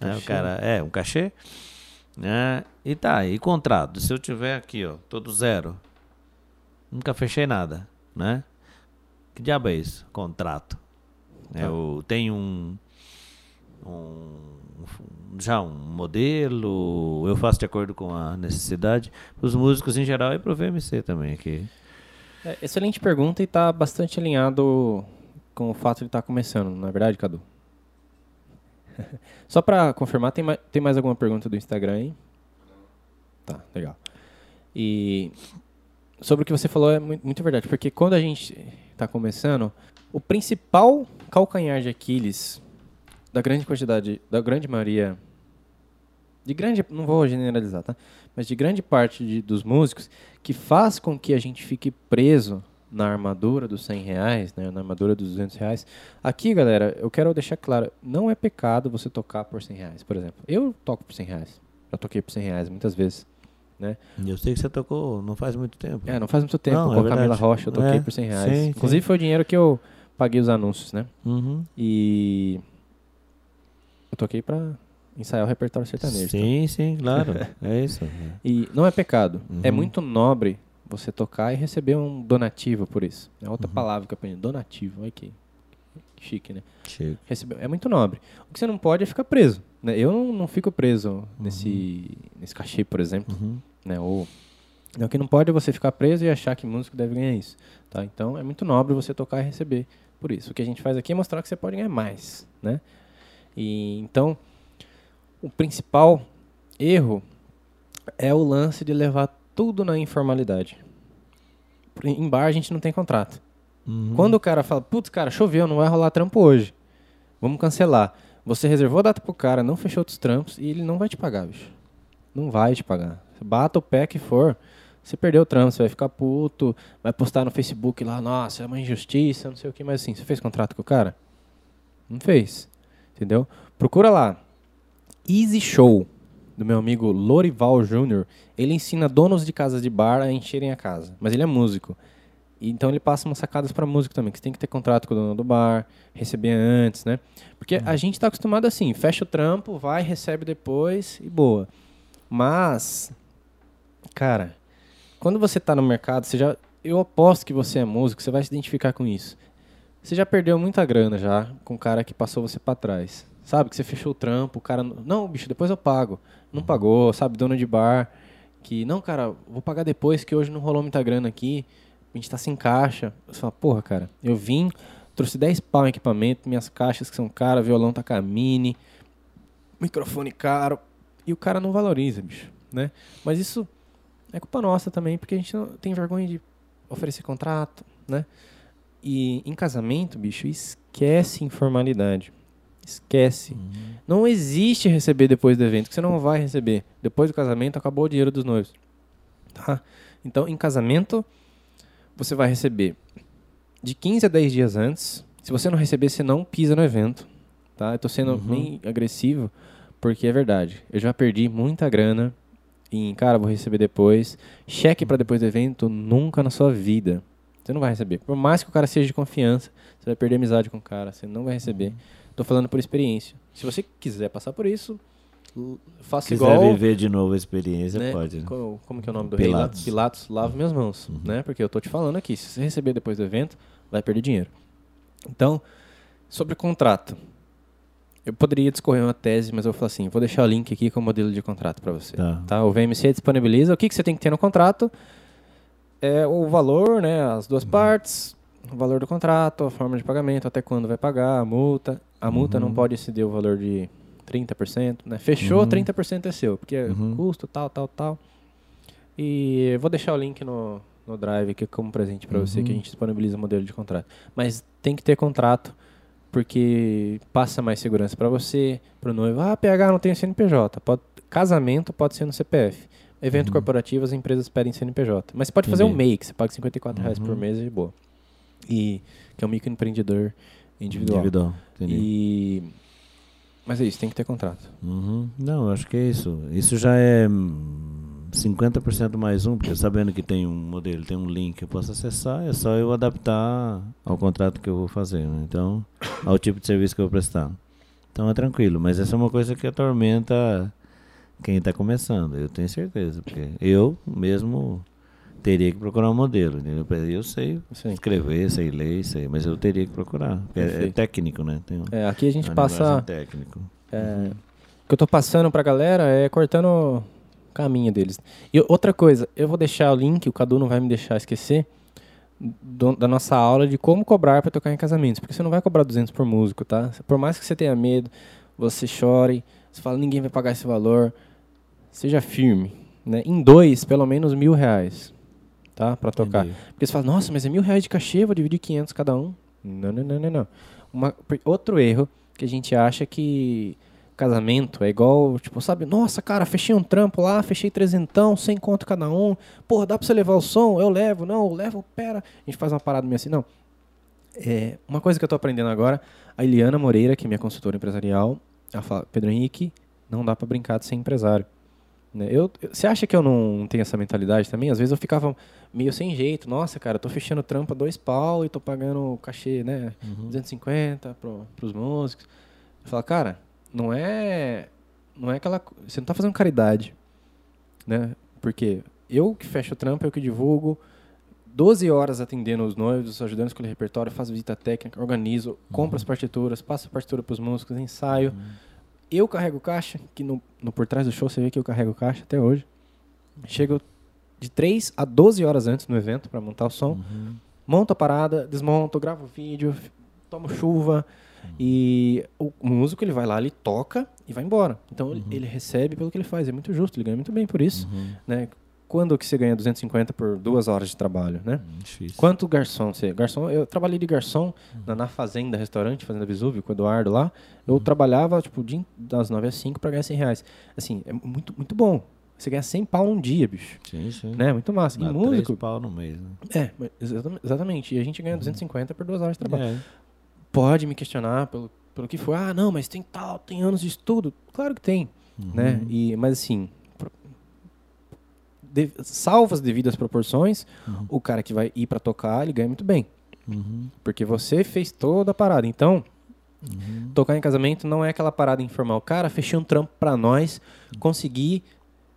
né, o cara é um cachê. Né? E tá, e contrato. Se eu tiver aqui, ó, todo zero, nunca fechei nada, né? Que diabo é isso? Contrato. Tá. Eu tenho um, um, já um modelo, eu faço de acordo com a necessidade. Os músicos em geral e pro VMC também aqui. É, excelente pergunta e está bastante alinhado com o fato de estar tá começando, não é verdade, Cadu? Só para confirmar, tem mais, tem mais alguma pergunta do Instagram aí? Tá, legal. E sobre o que você falou é muito, muito verdade, porque quando a gente está começando, o principal calcanhar de Aquiles da grande quantidade, da grande maioria, de grande, não vou generalizar, tá? Mas de grande parte de, dos músicos, que faz com que a gente fique preso na armadura dos 100 reais, né, na armadura dos 200 reais. Aqui, galera, eu quero deixar claro, não é pecado você tocar por 100 reais, por exemplo. Eu toco por 100 reais, já toquei por 100 reais muitas vezes, né? Eu sei que você tocou não faz muito tempo. É, não faz muito tempo, Não, com é a Camila verdade. Rocha eu toquei É, por 100 reais. sim, Inclusive sim. foi o dinheiro que eu paguei os anúncios, né? Uhum. E eu toquei pra ensaiar o repertório sertanejo. tá? Sim, sim, claro. é isso. E não é pecado. É Uhum. muito nobre você tocar e receber um donativo por isso. É outra Uhum. palavra que eu aprendi. Donativo. Olha que que chique, né? Chega. Receber, é muito nobre. O que você não pode é ficar preso. Né? Eu não, não fico preso nesse, nesse cachê, por exemplo. Uhum. Né? Ou, não, o que não pode é você ficar preso e achar que músico deve ganhar isso. Tá? Então é muito nobre você tocar e receber por isso. O que a gente faz aqui é mostrar que você pode ganhar mais. Né? E, então, o principal erro é o lance de levar tudo na informalidade. Em bar a gente não tem contrato. Uhum. Quando o cara fala, putz, cara, choveu, não vai rolar trampo hoje. Vamos cancelar. Você reservou a data pro cara, não fechou outros trampos e ele não vai te pagar, bicho. Não vai te pagar. Bata o pé que for. Você perdeu o trampo, você vai ficar puto, vai postar no Facebook lá, nossa, é uma injustiça, não sei o que, mas assim, você fez contrato com o cara? Não fez. Entendeu? Procura lá. Easy Show, do meu amigo Lorival Jr. Ele ensina donos de casas de bar a encherem a casa. Mas ele é músico. Então ele passa umas sacadas para músico também, que você tem que ter contrato com o dono do bar, receber antes, né? Porque a gente tá acostumado assim, fecha o trampo, vai, recebe depois e boa. Mas, cara, quando você tá no mercado, você já. Eu aposto que você é músico, você vai se identificar com isso. Você já perdeu muita grana já com o cara que passou você pra trás. Sabe? Que você fechou o trampo, o cara. Não, bicho, depois eu pago. Não pagou, sabe? Dono de bar. Que, não, cara, vou pagar depois que hoje não rolou muita grana aqui. A gente tá sem caixa. Você fala, porra, cara, eu vim, trouxe 10 pau em equipamento, minhas caixas que são caras, violão tá mini, microfone caro. E o cara não valoriza, bicho, né? Mas isso é culpa nossa também, porque a gente não tem vergonha de oferecer contrato, né? E em casamento, bicho, esquece informalidade. Esquece. Não existe receber depois do evento, que você não vai receber. Depois do casamento, acabou o dinheiro dos noivos. Tá? Então, em casamento, você vai receber de 15 a 10 dias antes. Se você não receber, você não pisa no evento. Tá? Eu tô sendo bem agressivo, porque é verdade. Eu já perdi muita grana em, cara, vou receber depois. Cheque para depois do evento, nunca na sua vida. Você não vai receber. Por mais que o cara seja de confiança, você vai perder amizade com o cara, você não vai receber. Tô falando por experiência. Se você quiser passar por isso, faça Se igual. quiser viver de novo a experiência, né? pode. Né? Co- Como, que é o nome do Pilatos. rei? Pilatos, lave minhas mãos, né? Porque eu tô te falando aqui, se você receber depois do evento, vai perder dinheiro. Então, sobre contrato. Eu poderia discorrer uma tese, mas eu vou falar assim, vou deixar o link aqui com o modelo de contrato para você. Tá. Tá? O VMC disponibiliza. O que, que você tem que ter no contrato? É o valor, né? As duas partes, o valor do contrato, a forma de pagamento, até quando vai pagar, a multa. A multa não pode exceder o valor de 30%, né? Fechou, Uhum. 30% é seu, porque é Uhum. custo, tal, tal, tal. E vou deixar o link no, no Drive aqui como presente para você, Uhum. que a gente disponibiliza o modelo de contrato. Mas tem que ter contrato, porque passa mais segurança para você, para o noivo. Ah, PH não tem CNPJ. Pode, casamento pode ser no CPF. Evento corporativo, as empresas pedem CNPJ. Mas você pode fazer um Uhum. Entendi. MEI, que você paga 54 reais por Uhum. mês e boa. E que é um microempreendedor individual. Individual. Entendi. E... Mas é isso, tem que ter contrato. Uhum. Não, acho que é isso. Isso já é hum, 50% mais um, porque sabendo que tem um modelo, tem um link, eu posso acessar, é só eu adaptar ao contrato que eu vou fazer, né? Então, ao tipo de serviço que eu vou prestar. Então é tranquilo, mas essa é uma coisa que atormenta quem está começando, eu tenho certeza, porque eu mesmo teria que procurar um modelo, entendeu? Eu sei Sim. escrever, sei ler, sei, mas eu teria que procurar. É, é técnico, né? Um, É, aqui a gente passa... técnico. É, o que eu tô passando pra galera é cortando o caminho deles. E outra coisa, eu vou deixar o link, o Cadu não vai me deixar esquecer, do- da nossa aula de como cobrar pra tocar em casamentos. Porque você não vai cobrar 200 por músico, tá? Por mais que você tenha medo, você chore, você fala, ninguém vai pagar esse valor, seja firme. Né? Em dois, pelo menos mil reais, tá? Pra tocar. Porque você fala, nossa, mas é mil reais de cachê, vou dividir 500 cada um. Não, não, não, não, não. Uma, outro erro que a gente acha que casamento é igual, tipo, sabe? Nossa, cara, fechei um trampo lá, fechei trezentão, sem conto cada um. Porra, dá pra você levar o som? Eu levo. Não, eu levo, pera. A gente faz uma parada meio assim. Não. É, uma coisa que eu tô aprendendo agora, a Eliana Moreira, que é minha consultora empresarial, ela fala, Pedro Henrique, não dá pra brincar de ser empresário. Né? Eu, você acha que eu não tenho essa mentalidade também? Às vezes eu ficava meio sem jeito. Nossa, cara, eu tô fechando trampo a dois pau e tô pagando cachê, né? 250 pro, pros músicos. Eu falo, cara, não é. Não é aquela. Você não tá fazendo caridade. Né? Porque eu que fecho o trampo, eu que divulgo. 12 horas atendendo os noivos, ajudando a escolher repertório, faço visita técnica, organizo, compro as partituras, passo a partitura pros músicos, ensaio. Eu carrego caixa, que no, no por trás do show você vê que eu carrego caixa até hoje. Chego de 3 a 12 horas antes no evento para montar o som. Monto a parada, desmonto, gravo vídeo, tomo chuva. E o músico ele vai lá, ele toca e vai embora. Então ele- ele recebe pelo que ele faz. É muito justo, ele ganha muito bem por isso. Né? Quando que você ganha 250 por duas horas de trabalho, né? Difícil. Quanto garçom você? Garçom, eu trabalhei de garçom na, na fazenda, restaurante, Fazenda Vesúvio, com o Eduardo lá. Eu trabalhava, tipo, dia- das 9 às 5 para ganhar 100 reais. Assim, é muito, muito bom. Você ganha 100 pau num dia, bicho. Sim, sim. Né? Muito massa. Dá e músico... pau no mês, né? É, exatamente. E a gente ganha 250 por duas horas de trabalho. É. Pode me questionar pelo, pelo que for. Ah, não, mas tem tal, tem anos de estudo. Claro que tem, né? E, mas assim, de, salvo as devidas proporções, o cara que vai ir para tocar, ele ganha muito bem. Uhum. Porque você fez toda a parada. Então, tocar em casamento não é aquela parada informal. Cara, fechei um trampo pra nós, consegui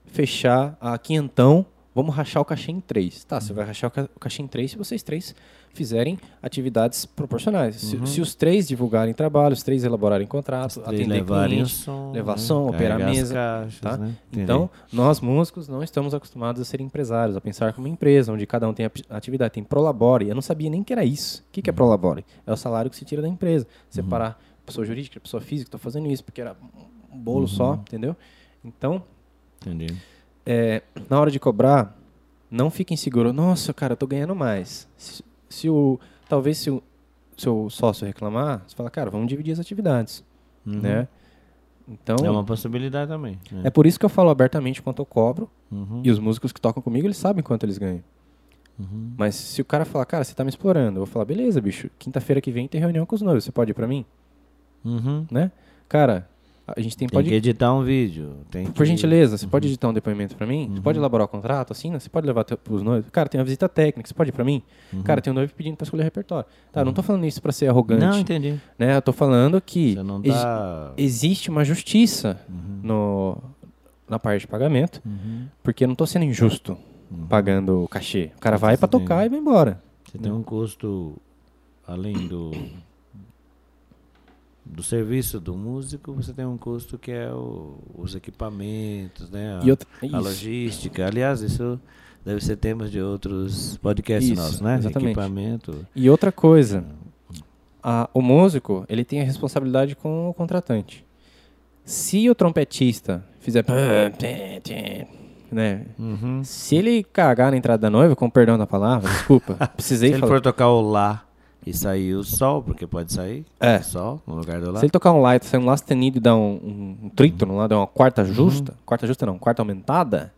fechar a quinhentão, vamos rachar o cachê em três. Tá, você vai rachar o ca- o cachê em três se vocês três fizerem atividades proporcionais. Se, se os três divulgarem trabalho, os três elaborarem contrato, Três atender levarem cliente, som, levar som, operar as mesa, caixas, tá? né? Então, nós músicos não estamos acostumados a ser empresários, a pensar como empresa, onde cada um tem atividade. Tem Prolabore. Eu não sabia nem que era isso. O que, que é Prolabore? É o salário que se tira da empresa. Separar pessoa jurídica, pessoa física, estou fazendo isso, porque era um bolo só, entendeu? Então, Entendi. É, na hora de cobrar, não fique inseguro. Nossa, cara, eu tô ganhando mais. Se, se o, talvez se o seu sócio reclamar, você fala, cara, vamos dividir as atividades, Uhum. né? Então, É uma possibilidade também. né? é por isso que eu falo abertamente quanto eu cobro. Uhum. E os músicos que tocam comigo, eles sabem quanto eles ganham. Uhum. Mas se o cara falar, cara, você tá me explorando, eu vou falar, beleza, bicho, quinta-feira que vem tem reunião com os noivos, você pode ir pra mim? Uhum. Né? Cara, a gente tem, Tem pode que editar um vídeo. Tem Por que- gentileza, você pode editar um depoimento pra mim? Você Uhum. pode elaborar o contrato, assim, né? Você pode levar te- pros noivos? Cara, tem uma visita técnica, você pode ir pra mim? Uhum. Cara, tem um noivo pedindo pra escolher repertório. Tá, não tô falando isso pra ser arrogante, Não, entendi. né? Eu tô falando que Você tá... existe uma justiça Uhum. no, na parte de pagamento, Uhum. porque eu não tô sendo injusto Uhum. pagando o cachê. O cara vai pra Você tocar e vai embora. Você tem um custo além do do serviço do músico, você tem um custo que é o- os equipamentos, né? A, outra, a logística. Aliás, isso deve ser tema de outros podcasts Isso, nossos, né? exatamente. Equipamento. E outra coisa, a- o músico, ele tem a responsabilidade com o contratante. Se o trompetista fizer... Né? Uhum. Se ele cagar na entrada da noiva, com perdão da palavra, desculpa, Se precisei ele falar. for tocar o Lá e sair o Sol, porque pode sair É. o Sol no lugar do Lá. Se ele tocar um tá saindo um lá sustenido e dar um, um, um trítono lá, dar uma quarta Uhum. justa, quarta justa não, quarta aumentada,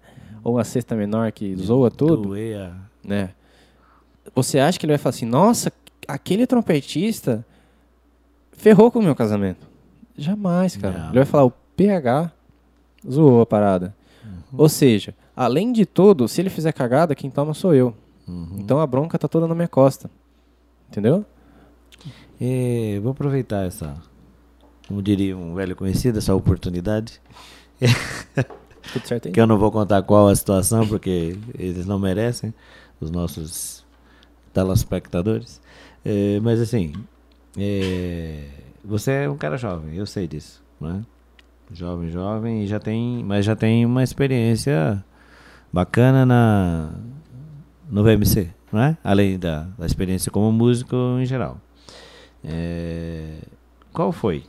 ou uma sexta menor que zoa tudo, Doer a- né? Você acha que ele vai falar assim, nossa, aquele trompetista ferrou com o meu casamento? Jamais, cara. Não. Ele vai falar, o PH zoou a parada. Uhum. Ou seja, além de tudo, se ele fizer cagada, quem toma sou eu. Uhum. Então a bronca tá toda na minha costa. Entendeu? E vou aproveitar essa, como diria um velho conhecido, essa oportunidade. Tudo certo? Que eu não vou contar qual a situação, porque eles não merecem, os nossos telespectadores. É, mas assim, é, você é um cara jovem, eu sei disso, né? Jovem, jovem, e já tem, mas já tem uma experiência bacana na no VMC, não é? Além da, da experiência como músico em geral. É, qual foi?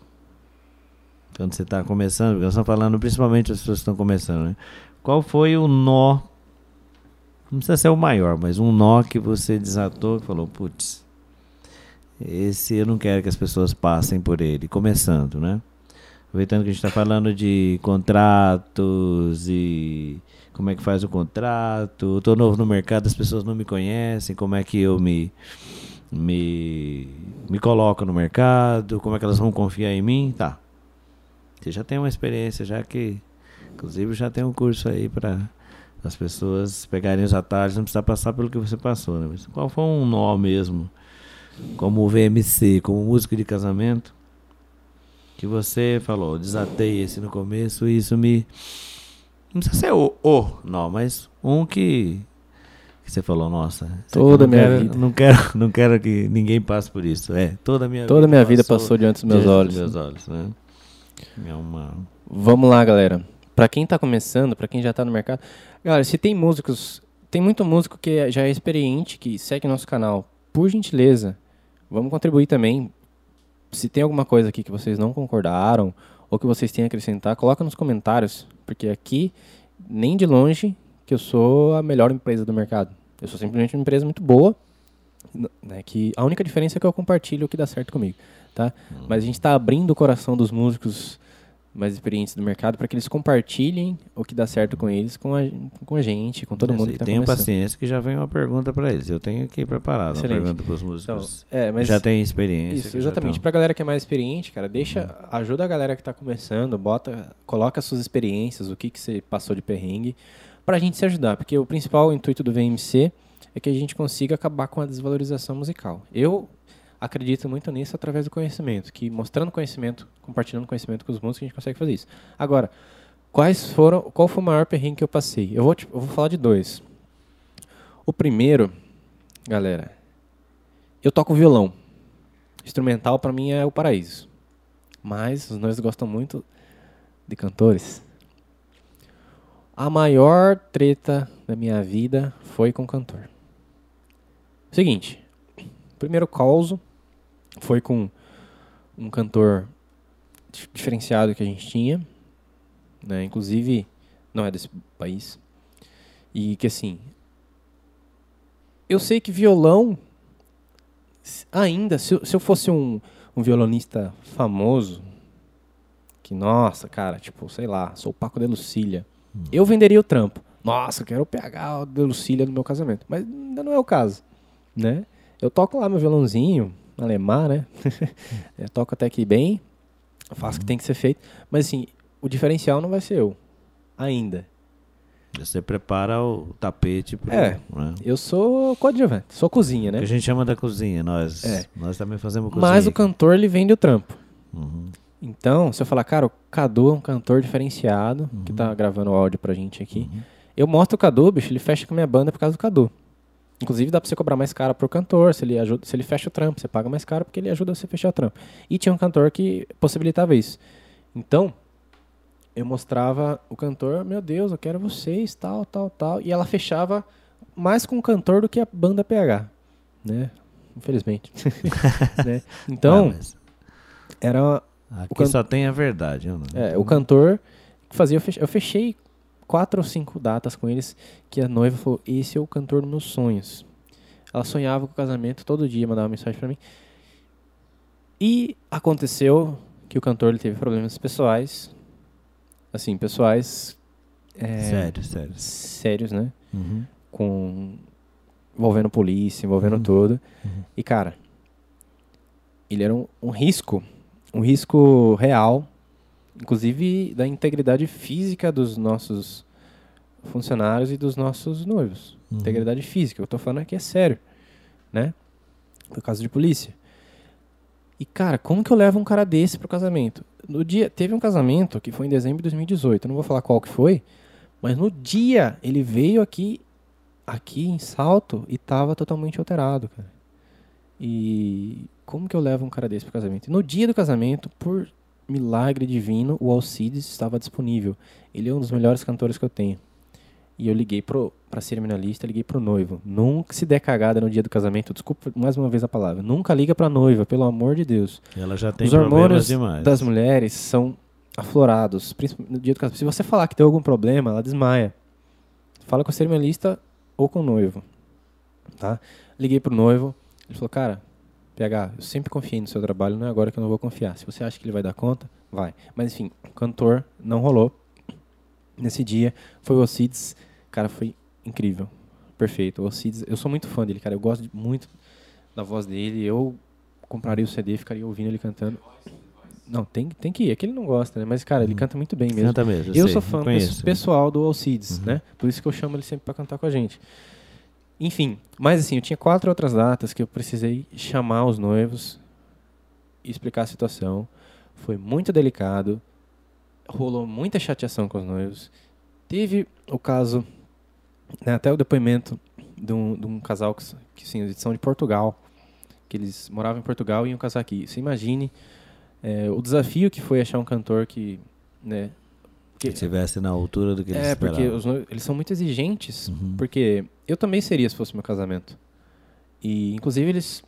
Quando você está começando, nós estamos falando principalmente as pessoas que estão começando, né? Qual foi o nó? Não precisa ser o maior, mas um nó que você desatou e falou, putz, esse eu não quero que as pessoas passem por ele, começando, né? aproveitando que a gente está falando de contratos e como é que faz o contrato. Estou novo no mercado, as pessoas não me conhecem, como é que eu me, me, me coloco no mercado, como é que elas vão confiar em mim. Tá. Você já tem uma experiência, já que, inclusive, já tem um curso aí para as pessoas pegarem os atalhos, não precisa passar pelo que você passou. Né? Mas qual foi um nó mesmo, como VMC, como música de casamento, que você falou, desatei esse no começo e isso me. Não precisa ser o, o nó, mas um que, que você falou, nossa. Toda não a minha quero- vida. Não quero, não quero que ninguém passe por isso. É, toda a minha Toda a minha vida passou diante dos meus diante olhos. meus olhos, né? É uma. Vamos lá, galera. Pra quem tá começando, pra quem já tá no mercado, galera, se tem músicos, tem muito músico que já é experiente, que segue nosso canal, por gentileza, vamos contribuir também. Se tem alguma coisa aqui que vocês não concordaram ou que vocês têm a acrescentar, coloca nos comentários, porque aqui nem de longe que eu sou a melhor empresa do mercado. Eu sou simplesmente uma empresa muito boa, né, que a única diferença é que eu compartilho o que dá certo comigo, tá? Mas a gente está abrindo o coração dos músicos mais experientes do mercado para que eles compartilhem o que dá certo com eles, com a, com a gente, com todo mundo que está tenham começando. paciência que já vem uma pergunta para eles. Eu tenho aqui preparado uma Excelente. pergunta para os Então, músicos. é, mas já tem experiência. isso, que exatamente. tão- Pra galera que é mais experiente, cara, deixa, ajuda a galera que tá começando, bota, coloca as suas experiências, o que que você passou de perrengue, pra gente se ajudar, porque o principal intuito do VMC é que a gente consiga acabar com a desvalorização musical. Eu acredito muito nisso através do conhecimento, que mostrando conhecimento, compartilhando conhecimento com os músicos, a gente consegue fazer isso. Agora, quais foram, qual foi o maior perrengue que eu passei? Eu vou, te- eu vou falar de dois. O primeiro, galera, eu toco violão. Instrumental pra mim é o paraíso. Mas os noivos gostam muito de cantores. A maior treta da minha vida foi com cantor. Seguinte, primeiro causo foi com um cantor dif- diferenciado que a gente tinha, né? Inclusive não é desse país. E que assim, eu sei que violão ainda, se eu, se eu fosse um, um violonista famoso, que, nossa, cara, tipo, sei lá, sou o Paco de Lucília, eu venderia o trampo. Nossa, quero pegar o de Lucília no meu casamento. Mas ainda não é o caso, né? Eu toco lá meu violãozinho, alemã, né? eu toco até que bem, faço o que tem que ser feito. Mas, assim, o diferencial não vai ser eu, ainda. Você prepara o tapete pro. É. né? Eu sou coadjuvante, sou cozinha, Que né? a gente chama da cozinha, nós. É. Nós também fazemos cozinha. Mas o aqui. cantor, ele vende o trampo. Uhum. Então, se eu falar, cara, o Cadu é um cantor diferenciado, que tá gravando o áudio pra gente aqui. Eu mostro o Cadu, bicho, ele fecha com a minha banda por causa do Cadu. Inclusive, dá pra você cobrar mais caro pro cantor, se ele, ajuda, se ele fecha o trampo, você paga mais caro porque ele ajuda você a fechar o trampo. E tinha um cantor que possibilitava isso. Então, eu mostrava o cantor, meu Deus, eu quero vocês, tal, tal, tal. E ela fechava mais com o cantor do que a banda PH, né? Infelizmente. né? Então, era aqui can- só tem a verdade. não- é, o cantor que fazia, eu fechei, eu fechei quatro ou cinco datas com eles que a noiva falou, esse é o cantor dos meus sonhos. Ela sonhava com o casamento todo dia, mandava mensagem pra mim. E aconteceu que o cantor ele teve problemas pessoais, assim, pessoais é, Sério, sério. sérios, né? Uhum. com envolvendo polícia, envolvendo Uhum. tudo. Uhum. E cara, ele era um, um risco, um risco real, inclusive da integridade física dos nossos funcionários e dos nossos noivos. Uhum. Integridade física, eu tô falando aqui é sério, né? Por causa de polícia. E cara, como que eu levo um cara desse pro casamento? No dia, teve um casamento que foi em dezembro de 2018, eu não vou falar qual que foi, mas no dia ele veio aqui aqui em Salto e tava totalmente alterado, cara. E como que eu levo um cara desse pro casamento? No dia do casamento, por milagre divino, o Alcides estava disponível. Ele é um dos melhores cantores que eu tenho. E eu liguei pro, pra cerimonialista, liguei pro noivo. Nunca se der cagada no dia do casamento, desculpa mais uma vez a palavra. Nunca liga pra noiva, pelo amor de Deus. Ela já tem Os hormônios demais. das mulheres são aflorados, no dia do casamento. Se você falar que tem algum problema, ela desmaia. Fala com o cerimonialista ou com o noivo, tá? Liguei pro noivo, ele falou, cara, PH, eu sempre confiei no seu trabalho, não é agora que eu não vou confiar. Se você acha que ele vai dar conta, vai. Mas enfim, cantor não rolou. Nesse dia foi o Alcides, cara, foi incrível. Perfeito. O Alcides, eu sou muito fã dele, cara. Eu gosto muito da voz dele. Eu compraria o CD, ficaria ouvindo ele cantando. Não, tem, tem que ir. É que ele não gosta, né? Mas, cara, ele canta muito bem mesmo. Canta mesmo. Eu sei, sou fã conheço. pes- pessoal do Alcides, Uhum. né? Por isso que eu chamo ele sempre pra cantar com a gente. Enfim, mas assim, eu tinha quatro outras datas que eu precisei chamar os noivos e explicar a situação. Foi muito delicado, rolou muita chateação com os noivos. Teve o caso, né, até o depoimento de um, de um casal que, que sim, eles são de Portugal, que eles moravam em Portugal e iam casar aqui. Você imagine é, o desafio que foi achar um cantor que, né, Que estivesse na altura do que eles é, porque esperavam. os noivos, eles são muito exigentes. Uhum. Porque eu também seria se fosse meu casamento. E, inclusive, eles...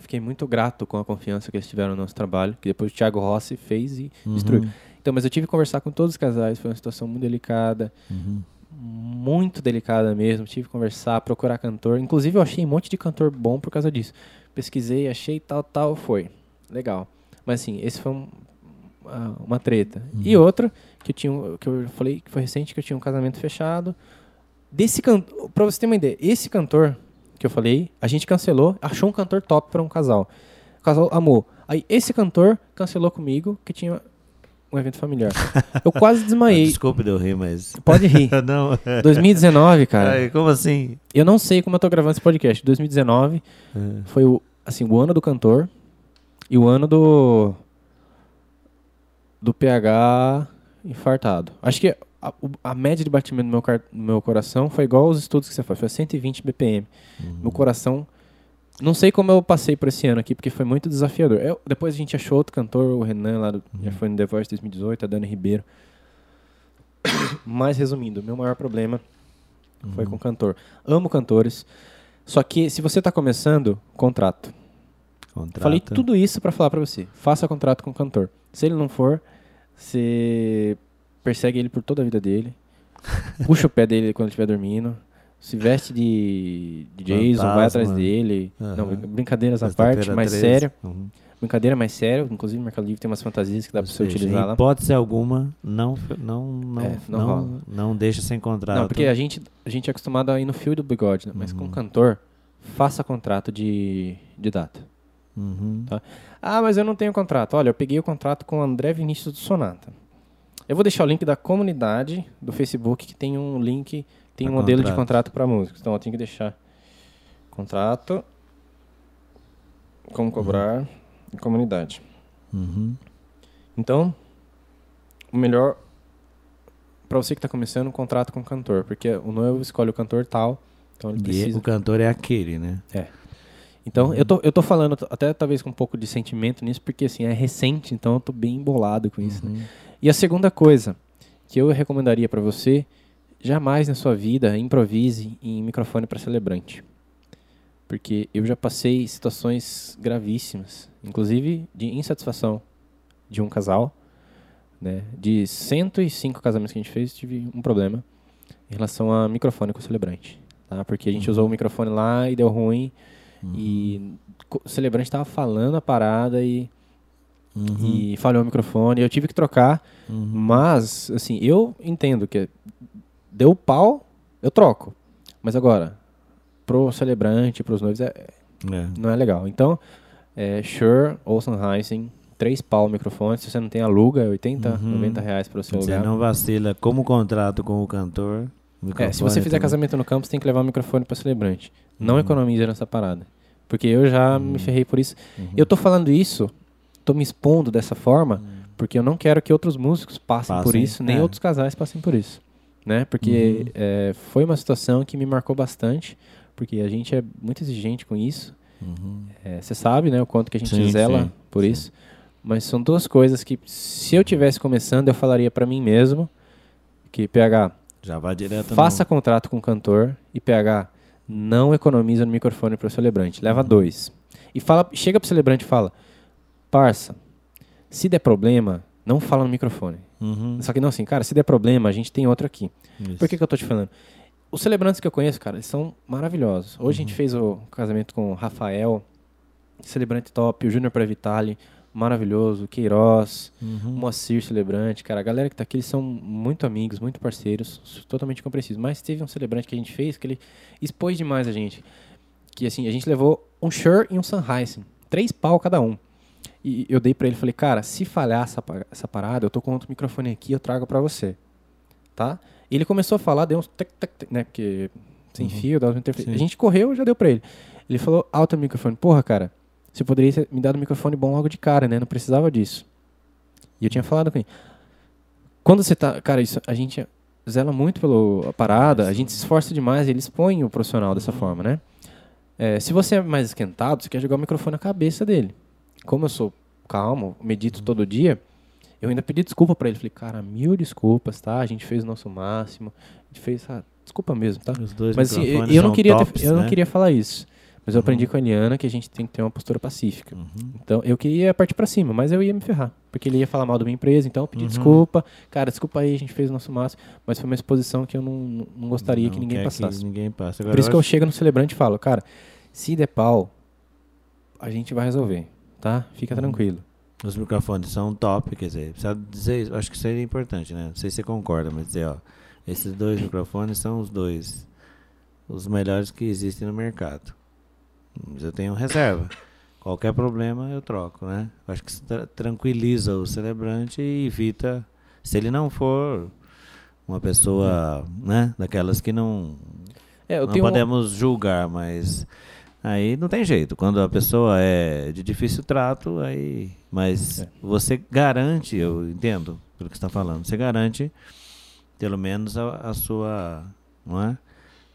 Fiquei muito grato com a confiança que eles tiveram no nosso trabalho. Que depois o Thiago Rossi fez e Uhum, destruiu. Então, mas eu tive que conversar com todos os casais. Foi uma situação muito delicada. uhum. Muito delicada mesmo. Tive que conversar, procurar cantor. Inclusive, eu achei um monte de cantor bom por causa disso. Pesquisei, achei tal, tal, foi. Legal. Mas, assim, esse foi um- uma, uma treta. E outra, que eu, tinha, que eu falei que foi recente, que eu tinha um casamento fechado. Desse cantor, pra você ter uma ideia, esse cantor que eu falei, a gente cancelou, achou um cantor top pra um casal. O casal amou. Aí esse cantor cancelou comigo, que tinha um evento familiar. Eu quase desmaiei. Desculpe de eu rir, mas... Pode rir. não, 2019, cara. Ai, como assim? Eu não sei como eu tô gravando esse podcast. 2019 É. foi o, assim, o ano do cantor e o ano do do PH infartado. Acho que a, a média de batimento do meu, do meu coração foi igual aos estudos que você faz, foi 120 BPM. Uhum. Meu coração não sei como eu passei por esse ano aqui, porque foi muito desafiador. Eu- depois a gente achou outro cantor, o Renan, lá do, já foi no The Voice 2018, a Dani Ribeiro. Mas resumindo, meu maior problema foi com cantor. Amo cantores. Só que se você está começando, contrato. Contrata. Falei tudo isso para falar para você. Faça contrato com o cantor. Se ele não for, você persegue ele por toda a vida dele. puxa o pé dele quando ele estiver dormindo. Se veste de, de Jason, vai atrás Fantasma. dele. Aham. Não, brincadeiras à parte, mais 13. sério. Uhum. Brincadeira mais sério. Inclusive, o Mercado Livre tem umas fantasias que dá para você utilizar lá. hipótese alguma, não, não, não, É, não não, não deixa sem contrato. Não, porque a gente, a gente é acostumado a ir no fio do bigode, né? Mas com Uhum. cantor, faça contrato de, de data. Uhum. Tá. Ah, mas eu não tenho contrato. Olha, eu peguei o contrato com o André Vinícius do Sonata. Eu vou deixar o link da comunidade do Facebook, que tem um link, tem Pra um modelo de contrato. contrato para músicos. Então eu tenho que deixar contrato, como cobrar, e comunidade. Uhum. Então, o melhor para você que está começando, um contrato com o cantor, porque o noivo escolhe o cantor tal, então ele E precisa. o cantor é aquele, né? Então, eu, tô, eu tô falando até talvez com um pouco de sentimento nisso, porque assim, é recente, então eu tô bem embolado com isso. né? Uhum. E a segunda coisa que eu recomendaria para você, jamais na sua vida improvise em microfone para celebrante. Porque eu já passei situações gravíssimas, inclusive de insatisfação de um casal, né? De 105 casamentos que a gente fez, tive um problema em relação a microfone com celebrante, tá? Porque a gente usou o microfone lá e deu ruim e co- o celebrante estava falando a parada e, Uhum. e falhou o microfone. Eu tive que trocar, Uhum. mas, assim, eu entendo que deu pau, eu troco. Mas agora, pro celebrante, pros noivos, é, É. não é legal. Então, é, Shure ou Sennheiser, três pau o microfone. Se você não tem, aluga, é 80, Uhum. 90 reais para você Você alugar. não vacila como contrato com o cantor. É, se você fizer também. casamento no campo, você tem que levar o microfone para celebrante. Não Uhum. economiza nessa parada. Porque eu já me ferrei por isso. Eu tô falando isso, tô me expondo dessa forma, porque eu não quero que outros músicos passem, por Passem, isso, nem é. outros casais passem por isso. Né? Porque é, foi uma situação que me marcou bastante, porque a gente é muito exigente com isso. Uhum. Você sabe, né, o quanto que a gente Sim, zela sim, por sim. isso. Mas são duas coisas que, se eu tivesse começando, eu falaria para mim mesmo que, PH, Já vai direto Faça contrato com o cantor e PH não economiza no microfone para o celebrante. Uhum. Leva dois. E fala, chega pro celebrante e fala: Parça, se der problema, não fala no microfone. no... Uhum. Só que não assim, cara, se der problema, a gente tem outro aqui. Isso. Por que, que eu tô te falando? Os celebrantes que eu conheço, cara, eles são maravilhosos. Hoje a gente fez o casamento com o Rafael celebrante top, o Júnior Previtali, maravilhoso, Queiroz, Uhum. Moacir Celebrante, cara, a galera que tá aqui, eles são muito amigos, muito parceiros, totalmente compreensíveis. Mas teve um celebrante que a gente fez que ele expôs demais a gente. Que assim, a gente levou um Shure e um Sennheiser, três pau cada um. E eu dei pra ele, falei, cara, se falhar essa, essa parada, eu tô com outro microfone aqui, eu trago pra você. Tá? E ele começou a falar, deu uns tec, tec, tec, né? Porque sem fio, dava interferência. Sim. A gente correu, já deu pra ele. Ele falou, alto microfone. Porra, cara, você poderia ter me dado um microfone bom logo de cara, né? Não precisava disso. E eu tinha falado com ele. Quando você tá. Cara, isso, a gente zela muito pela parada, a gente se esforça demais, ele expõe o profissional dessa forma, né? É, se você é mais esquentado, você quer jogar o microfone na cabeça dele. Como eu sou calmo, medito todo dia, eu ainda pedi desculpa pra ele. Falei, cara, mil desculpas, tá? A gente fez o nosso máximo. A gente fez. ah, desculpa mesmo, tá? Os dois Mas assim, eu, eu não queria ter- tops, eu não queria falar isso. Mas eu Uhum. aprendi com a Eliana que a gente tem que ter uma postura pacífica. Uhum. Então, eu queria partir pra cima, mas eu ia me ferrar. Porque ele ia falar mal da minha empresa, então eu pedi Uhum. desculpa. Cara, desculpa aí, a gente fez o nosso máximo. Mas foi uma exposição que eu não, não gostaria que Não ninguém quer passasse. ninguém passe. Por Agora, isso que eu acho- chego no celebrante e falo, cara, se der pau, a gente vai resolver, tá? Fica Uhum. tranquilo. Os microfones são top, quer dizer, precisa dizer isso, acho que seria importante, né? Não sei se você concorda, mas dizer, ó, esses dois microfones são os dois, os melhores que existem no mercado. Mas eu tenho reserva. Qualquer problema eu troco, né? Acho que isso tra- tranquiliza o celebrante e evita, se ele não for uma pessoa, né, daquelas que não, É, não tenho um- podemos julgar, mas aí não tem jeito. Quando a pessoa é de difícil trato, aí. Mas É. você garante, eu entendo pelo que você está falando, você garante pelo menos a, a sua. Não é?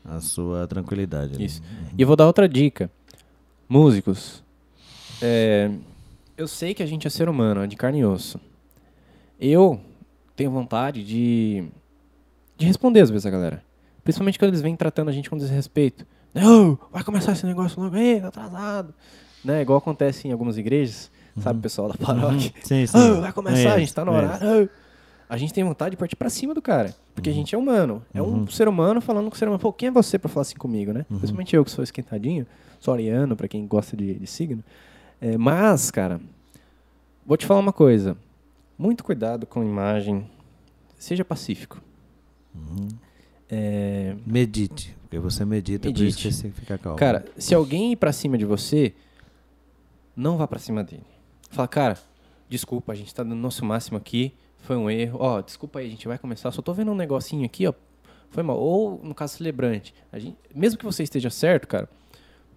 A sua tranquilidade. Isso. E eu vou dar outra dica. Músicos. é, eu sei que a gente é ser humano, é de carne e osso. Eu tenho vontade de, de responder às vezes a galera. Principalmente quando eles vêm tratando a gente com desrespeito. Não, vai começar esse negócio logo aí, tá atrasado. Né? Igual acontece em algumas igrejas, sabe, o pessoal da paróquia. Uhum. Sim, sim. Ah, vai começar, a É gente tá no é horário. A gente tem vontade de partir pra cima do cara. Porque a gente é humano. É um Uhum. ser humano falando com o ser humano. Pô, quem é você pra falar assim comigo, né? Uhum. Principalmente eu que sou esquentadinho, sou ariano, pra quem gosta de, de signo. É, mas, cara, vou te falar uma coisa. Muito cuidado com a imagem. Seja pacífico. Uhum. É, Medite, porque você medita, por isso Medite. que você fica calmo. Cara, se alguém ir pra cima de você, não vá pra cima dele. Fala, cara, desculpa, a gente tá dando o nosso máximo aqui, foi um erro. Ó, desculpa aí, a gente vai começar. Só tô vendo um negocinho aqui, ó. Foi mal. Ou, no caso, celebrante. A gente, mesmo que você esteja certo, cara,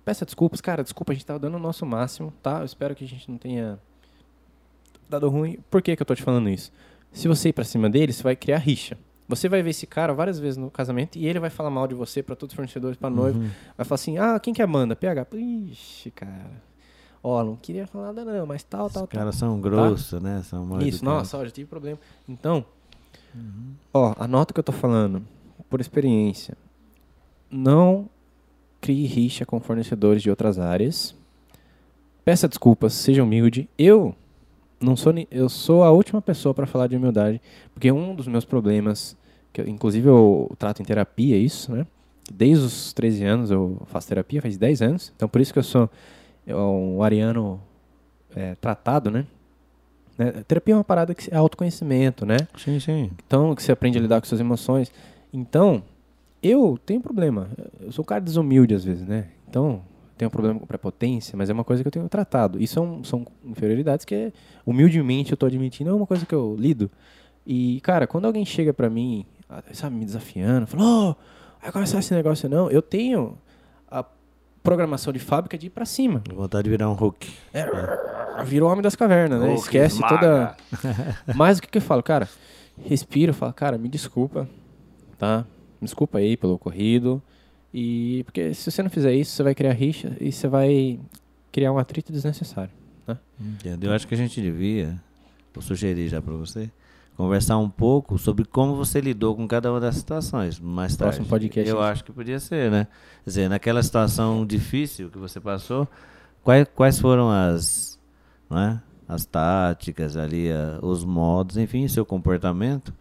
peça desculpas. Cara, desculpa, a gente tava dando o nosso máximo, tá? Eu espero que a gente não tenha dado ruim. Por que, que eu tô te falando isso? Se você ir pra cima dele, você vai criar rixa. Você vai ver esse cara várias vezes no casamento e ele vai falar mal de você pra todos os fornecedores, pra noivo. Uhum. Vai falar assim, ah, quem que é a? PH. Ixi, cara. Ó, não queria falar nada não, mas tal, tal, Os tal. caras são grossos, né? São mal Isso, nossa, ó, já tive problema. Então, ó, anota o que eu tô falando, por experiência. Não crie rixa com fornecedores de outras áreas. Peça desculpas, seja humilde. Eu não sou, eu sou a última pessoa para falar de humildade, porque um dos meus problemas, que eu- inclusive eu trato em terapia isso, né? Desde os 13 anos eu faço terapia, faz 10 anos. Então por isso que eu sou eu- um ariano é, tratado, né? Né? Terapia é uma parada que é autoconhecimento, né? Sim, sim. Então, que você aprende a lidar com suas emoções. Então, eu tenho problema. Eu sou um cara desumilde às vezes, né? Então, tenho um problema com prepotência, mas é uma coisa que eu tenho tratado. Isso são, são inferioridades que, humildemente, eu tô admitindo, é uma coisa que eu lido. E, cara, quando alguém chega pra mim, ah, sabe, me desafiando, falou, oh, vai começar esse negócio não, eu tenho a programação de fábrica de ir pra cima. Vontade de virar um Hulk. É, virou homem das cavernas, né? Hulk Esquece esmaga. toda. Mas o que, que eu falo, cara? Respira, fala, cara, me desculpa, tá? Desculpa aí pelo ocorrido. E porque se você não fizer isso, você vai criar rixa e você vai criar um atrito desnecessário. Entendeu? Eu acho que a gente devia, vou sugerir já pra você, conversar um pouco sobre como você lidou com cada uma das situações mais tarde. Próximo podcast, Eu acho que podia ser, né? Quer dizer, naquela situação difícil que você passou, quais, quais foram as, não é? as táticas ali, a- os modos, enfim, seu comportamento,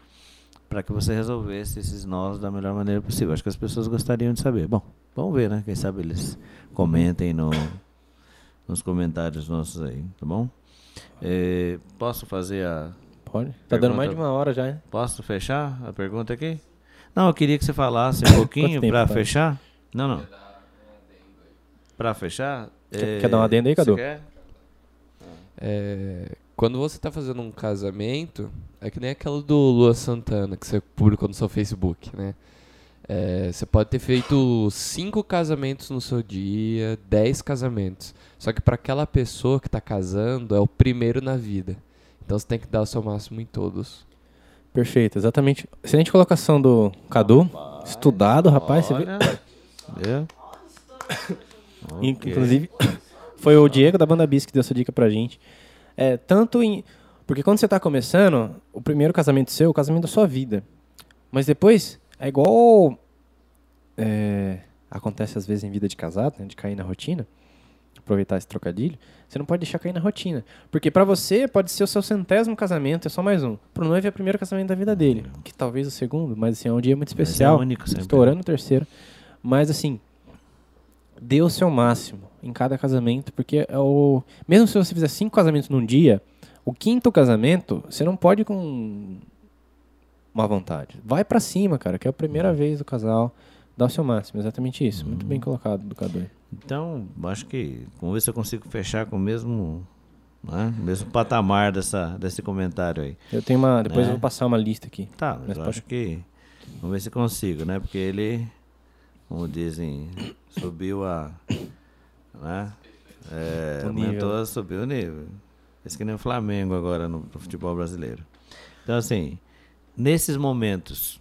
para que você resolvesse esses nós da melhor maneira possível. Acho que as pessoas gostariam de saber. Bom, vamos ver, né? Quem sabe eles comentem no, nos comentários nossos aí, tá bom? É, posso fazer a. Pode. Tá dando mais de uma hora já, hein? Posso fechar a pergunta aqui? Não, eu queria que você falasse um pouquinho tá? fechar. Não, não. Pra fechar. Quer- é, quer dar um adendo aí, você Cadu? quer? É, quando você tá fazendo um casamento, é que nem aquela do Lua Santana que você publicou no seu Facebook, né? É, você pode ter feito cinco casamentos no seu dia, dez casamentos. Só que para aquela pessoa que tá casando, é o primeiro na vida. Então você tem que dar o seu máximo em todos. Perfeito, exatamente. Excelente colocação do Cadu. Estudado, rapaz. Você vê? Olha, Ok. Inclusive, foi o Diego da Banda Bis que deu essa dica pra gente. É, tanto em. Porque quando você tá começando, o primeiro casamento seu é o casamento da sua vida. Mas depois, é igual. é, acontece às vezes em vida de casado, né, de cair na rotina. Aproveitar esse trocadilho. Você não pode deixar cair na rotina. Porque pra você pode ser o seu centésimo casamento, é só mais um. Pro noivo é o primeiro casamento da vida dele. Que talvez o segundo, mas assim, é um dia muito Mas especial. É único sempre. Estourando o terceiro. Mas assim, dê o seu máximo em cada casamento, porque é o. Mesmo se você fizer cinco casamentos num dia, o quinto casamento, você não pode com má vontade. Vai pra cima, cara, que é a primeira vez do casal. Dá o seu máximo, exatamente isso. Muito bem colocado, educador. Então, acho que vamos ver se eu consigo fechar com o mesmo, né, mesmo patamar dessa, desse comentário aí. Eu tenho uma. Depois Né? eu vou passar uma lista aqui. Tá, mas eu pode- acho que. Vamos ver se consigo, né? Porque ele, como dizem, subiu a. Né? É, O aumentou, subiu o nível. Esse que nem o Flamengo agora no, no futebol brasileiro. Então, assim, nesses momentos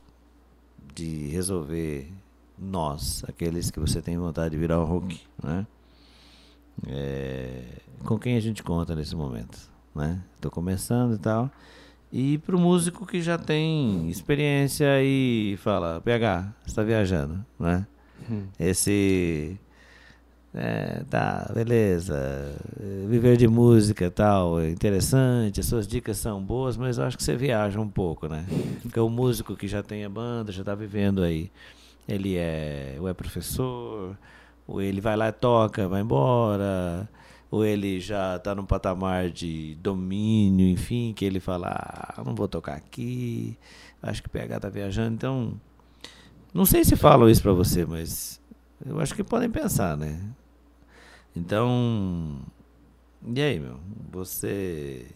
de resolver nós, aqueles que você tem vontade de virar o Hulk, né? É, com quem a gente conta nesse momento, né? Tô começando e tal. E pro músico que já tem experiência e fala, PH, você tá viajando, né? Esse. É, tá, beleza. Viver de música tal, é interessante, as suas dicas são boas, mas eu acho que você viaja um pouco, né? Porque o músico que já tem a banda, já tá vivendo aí, ele é, ou é professor, ou ele vai lá e toca, vai embora, ou ele já tá num patamar de domínio, enfim, que ele fala, ah, não vou tocar aqui, acho que o PH tá viajando, então não sei se falam isso pra você, mas eu acho que podem pensar, né? Então, e aí, meu? Você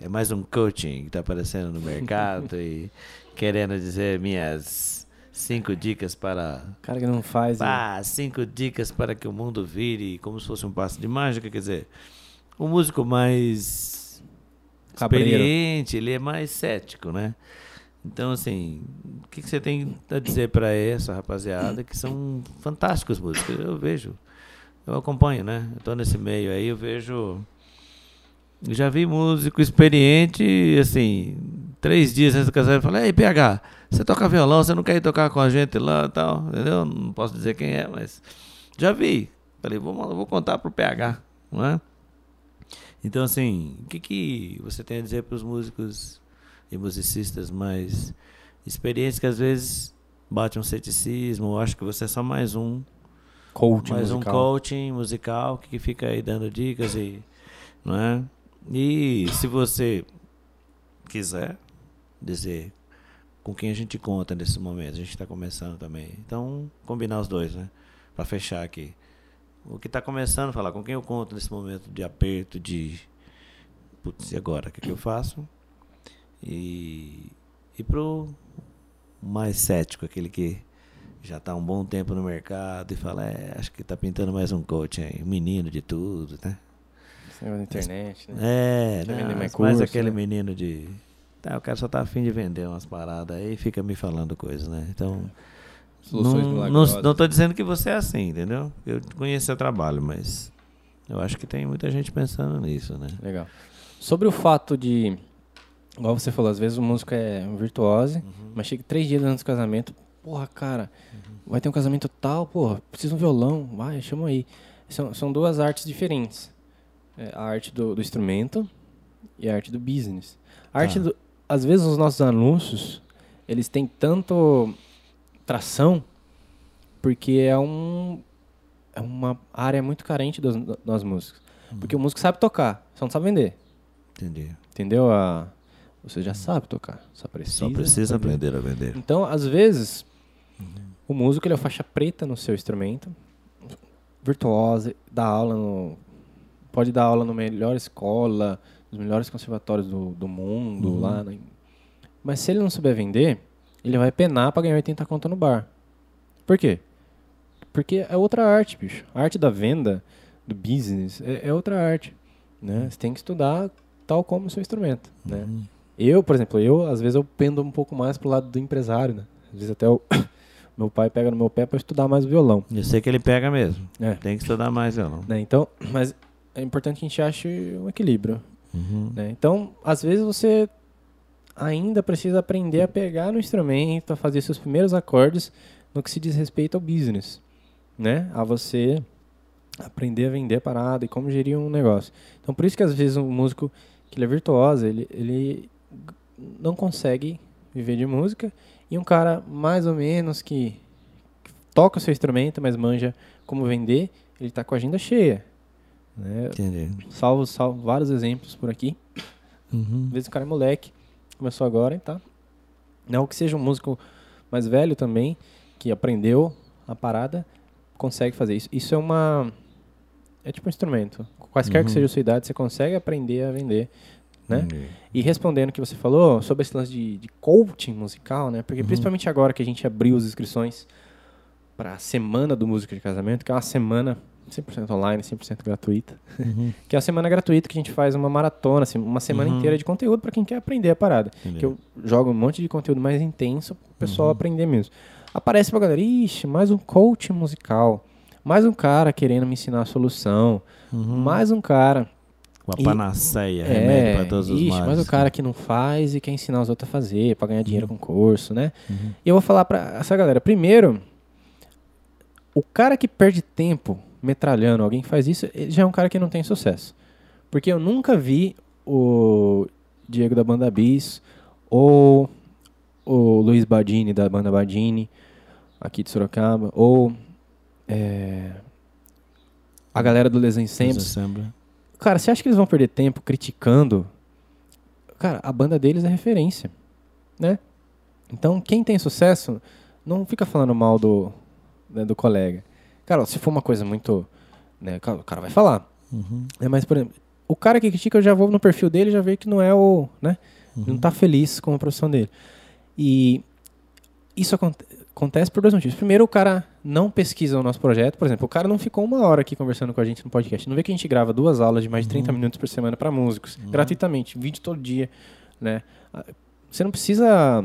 é mais um coaching que tá aparecendo no mercado e querendo dizer minhas cinco dicas para Cara que não faz. ah, cinco dicas para que o mundo vire como se fosse um passo de mágica, quer dizer, o músico mais Cabreiro. experiente, ele é mais cético, né? Então, assim, o que, que você tem a dizer para essa rapaziada que são fantásticos músicos? Eu vejo, eu acompanho, né? Tô nesse meio aí, eu vejo. Já vi músico experiente, assim, três dias antes do casamento, falei, ei, PH, você toca violão, você não quer ir tocar com a gente lá e tal, entendeu? Não posso dizer quem é, mas já vi. Falei, vou, vou contar pro PH, não é? Então, assim, o que, que você tem a dizer para os músicos e musicistas mais experientes que às vezes bate um ceticismo, ou acho que você é só mais um, Coach mais um musical. coaching musical que, que fica aí dando dicas e, não é? E se você quiser dizer com quem a gente conta nesse momento, a gente está começando também. Então, combinar os dois, né? Para fechar aqui. O que está começando, falar com quem eu conto nesse momento de aperto, de putz, e agora? O que, que eu faço? E, e pro mais cético, aquele que já está um bom tempo no mercado e fala, é, acho que está pintando mais um coach aí, um menino de tudo, né? Esse negócio da internet, né? É, não, vender mais mais curso, aquele né? menino de. Tá, o cara só tá afim de vender umas paradas aí e fica me falando coisas, né? Então. Soluções não, não, não tô dizendo que você é assim, entendeu? Eu conheço seu trabalho, mas eu acho que tem muita gente pensando nisso, né? Legal. Sobre o fato de. Igual você falou, às vezes o músico é um virtuose, mas chega três dias antes do casamento. Porra, cara, vai ter um casamento tal, porra, precisa de um violão, vai, chama aí. São, são duas artes diferentes. É, a arte do, do instrumento e a arte do business. A arte Tá. do. Às vezes os nossos anúncios, eles têm tanto tração, porque é um. É uma área muito carente das, das músicas. Porque o músico sabe tocar, só não sabe vender. Entendi. Entendeu? A... Você já sabe tocar, só precisa. Só precisa aprender. aprender a vender. Então, às vezes, o músico ele é faixa preta no seu instrumento, virtuosa, dá aula no. Pode dar aula na melhor escola, nos melhores conservatórios do, do mundo, lá. na- Mas se ele não souber vender, ele vai penar pra ganhar 80 conto no bar. Por quê? Porque é outra arte, bicho. A arte da venda, do business, é, é outra arte. Né? Você tem que estudar tal como o seu instrumento. Né? Eu, por exemplo, eu, às vezes eu pendo um pouco mais pro lado do empresário, né? Às vezes até o meu pai pega no meu pé para estudar mais violão, Eu sei que ele pega mesmo. É. Tem que estudar mais, não. né? Então, mas é importante que a gente ache um equilíbrio, Uhum. né? Então, às vezes você ainda precisa aprender a pegar no instrumento, a fazer seus primeiros acordes no que se diz respeito ao business, né? A você aprender a vender a parada e como gerir um negócio. Então, por isso que às vezes um músico que ele é virtuoso, ele, ele não consegue viver de música e um cara mais ou menos que toca o seu instrumento, mas manja como vender, ele tá com a agenda cheia. Né? Entendi. Salvo, salvo vários exemplos por aqui. Uhum. Às vezes o cara é moleque, começou agora e tá. Não que seja um músico mais velho também, que aprendeu a parada, consegue fazer isso. Isso é uma. É tipo um instrumento. Quaisquer que Uhum. seja a sua idade, você consegue aprender a vender. Né? Entendi. E respondendo o que você falou sobre esse lance de, de coaching musical, né? Porque principalmente agora que a gente abriu as inscrições para a semana do Música de Casamento, que é uma semana 100% online, 100% gratuita. Uhum. que é uma semana gratuita que a gente faz uma maratona, assim, uma semana Uhum. inteira de conteúdo para quem quer aprender a parada. Entendi. Que eu jogo um monte de conteúdo mais intenso pro pessoal aprender mesmo. Aparece pra galera, ixi, mais um coach musical. Mais um cara querendo me ensinar a solução. Uhum. Mais um cara. Uma E- panaceia, remédio É, pra todos os ixi, males. mais o cara que não faz e quer ensinar os outros a fazer, pra ganhar dinheiro Uhum. com curso, né? E eu vou falar pra essa galera. Primeiro, o cara que perde tempo metralhando alguém que faz isso, ele já é um cara que não tem sucesso. Porque eu nunca vi o Diego da banda Bis ou o Luiz Badini da banda Badini aqui de Sorocaba ou é, a galera do Les Ensembles Ensemble. Cara, você acha que eles vão perder tempo criticando? Cara, a banda deles é referência, né? Então, quem tem sucesso, não fica falando mal do, né, do colega. Cara, se for uma coisa muito... Né, o cara vai falar. Uhum. né, mas, por exemplo, o cara que critica, eu já vou no perfil dele e já vejo que não é o... Né, Não tá feliz com a profissão dele. E isso aconte- acontece por dois motivos. Primeiro, o cara não pesquisa o nosso projeto. Por exemplo, o cara não ficou uma hora aqui conversando com a gente no podcast. Não vê que a gente grava duas aulas de mais de 30 minutos por semana para músicos, gratuitamente, vídeo todo dia, né? Ah, Você não precisa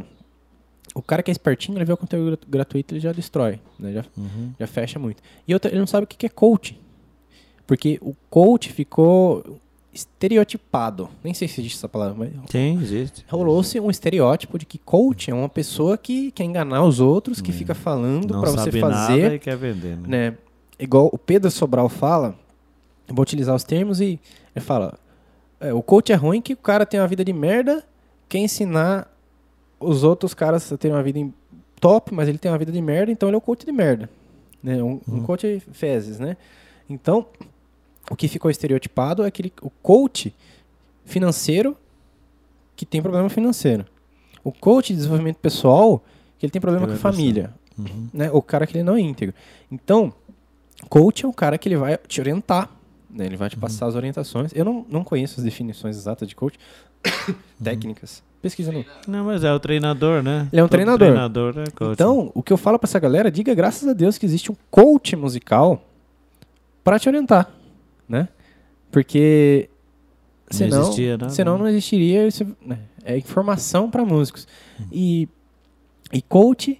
o cara que é espertinho, ele vê o conteúdo grat- gratuito, ele já destrói, né? Já, Uhum. já fecha muito. E outra, ele não sabe o que é coach. Porque o coach ficou estereotipado. Nem sei se existe essa palavra, mas Tem, existe. rolou-se um estereótipo de que coach é uma pessoa que quer enganar os outros, que fica falando pra você sabe nada fazer, e quer vender, né? né? Igual o Pedro Sobral fala, eu vou utilizar os termos e ele fala, é, o coach é ruim que o cara tem uma vida de merda, quer ensinar os outros caras a terem uma vida em- top, mas ele tem uma vida de merda, então ele é o coach de merda. Né? Um, um Uhum. coach fezes, né? Então, o que ficou estereotipado é aquele, o coach financeiro que tem problema financeiro. O coach de desenvolvimento pessoal que ele tem problema com a família. Uhum. Né? O cara que ele não é íntegro. Então, coach é o cara que ele vai te orientar. Né? Ele vai Uhum. te passar as orientações. Eu não, não conheço as definições exatas de coach. Uhum. Técnicas. Pesquisa no. Não, mas é o treinador, né? Ele é um Todo treinador. treinador é coach. Então, o que eu falo pra essa galera, diga graças a Deus que existe um coach musical pra te orientar, né? Porque Não senão, existia nada, senão né? não existiria isso, né? é informação pra músicos. Hum. E e coach,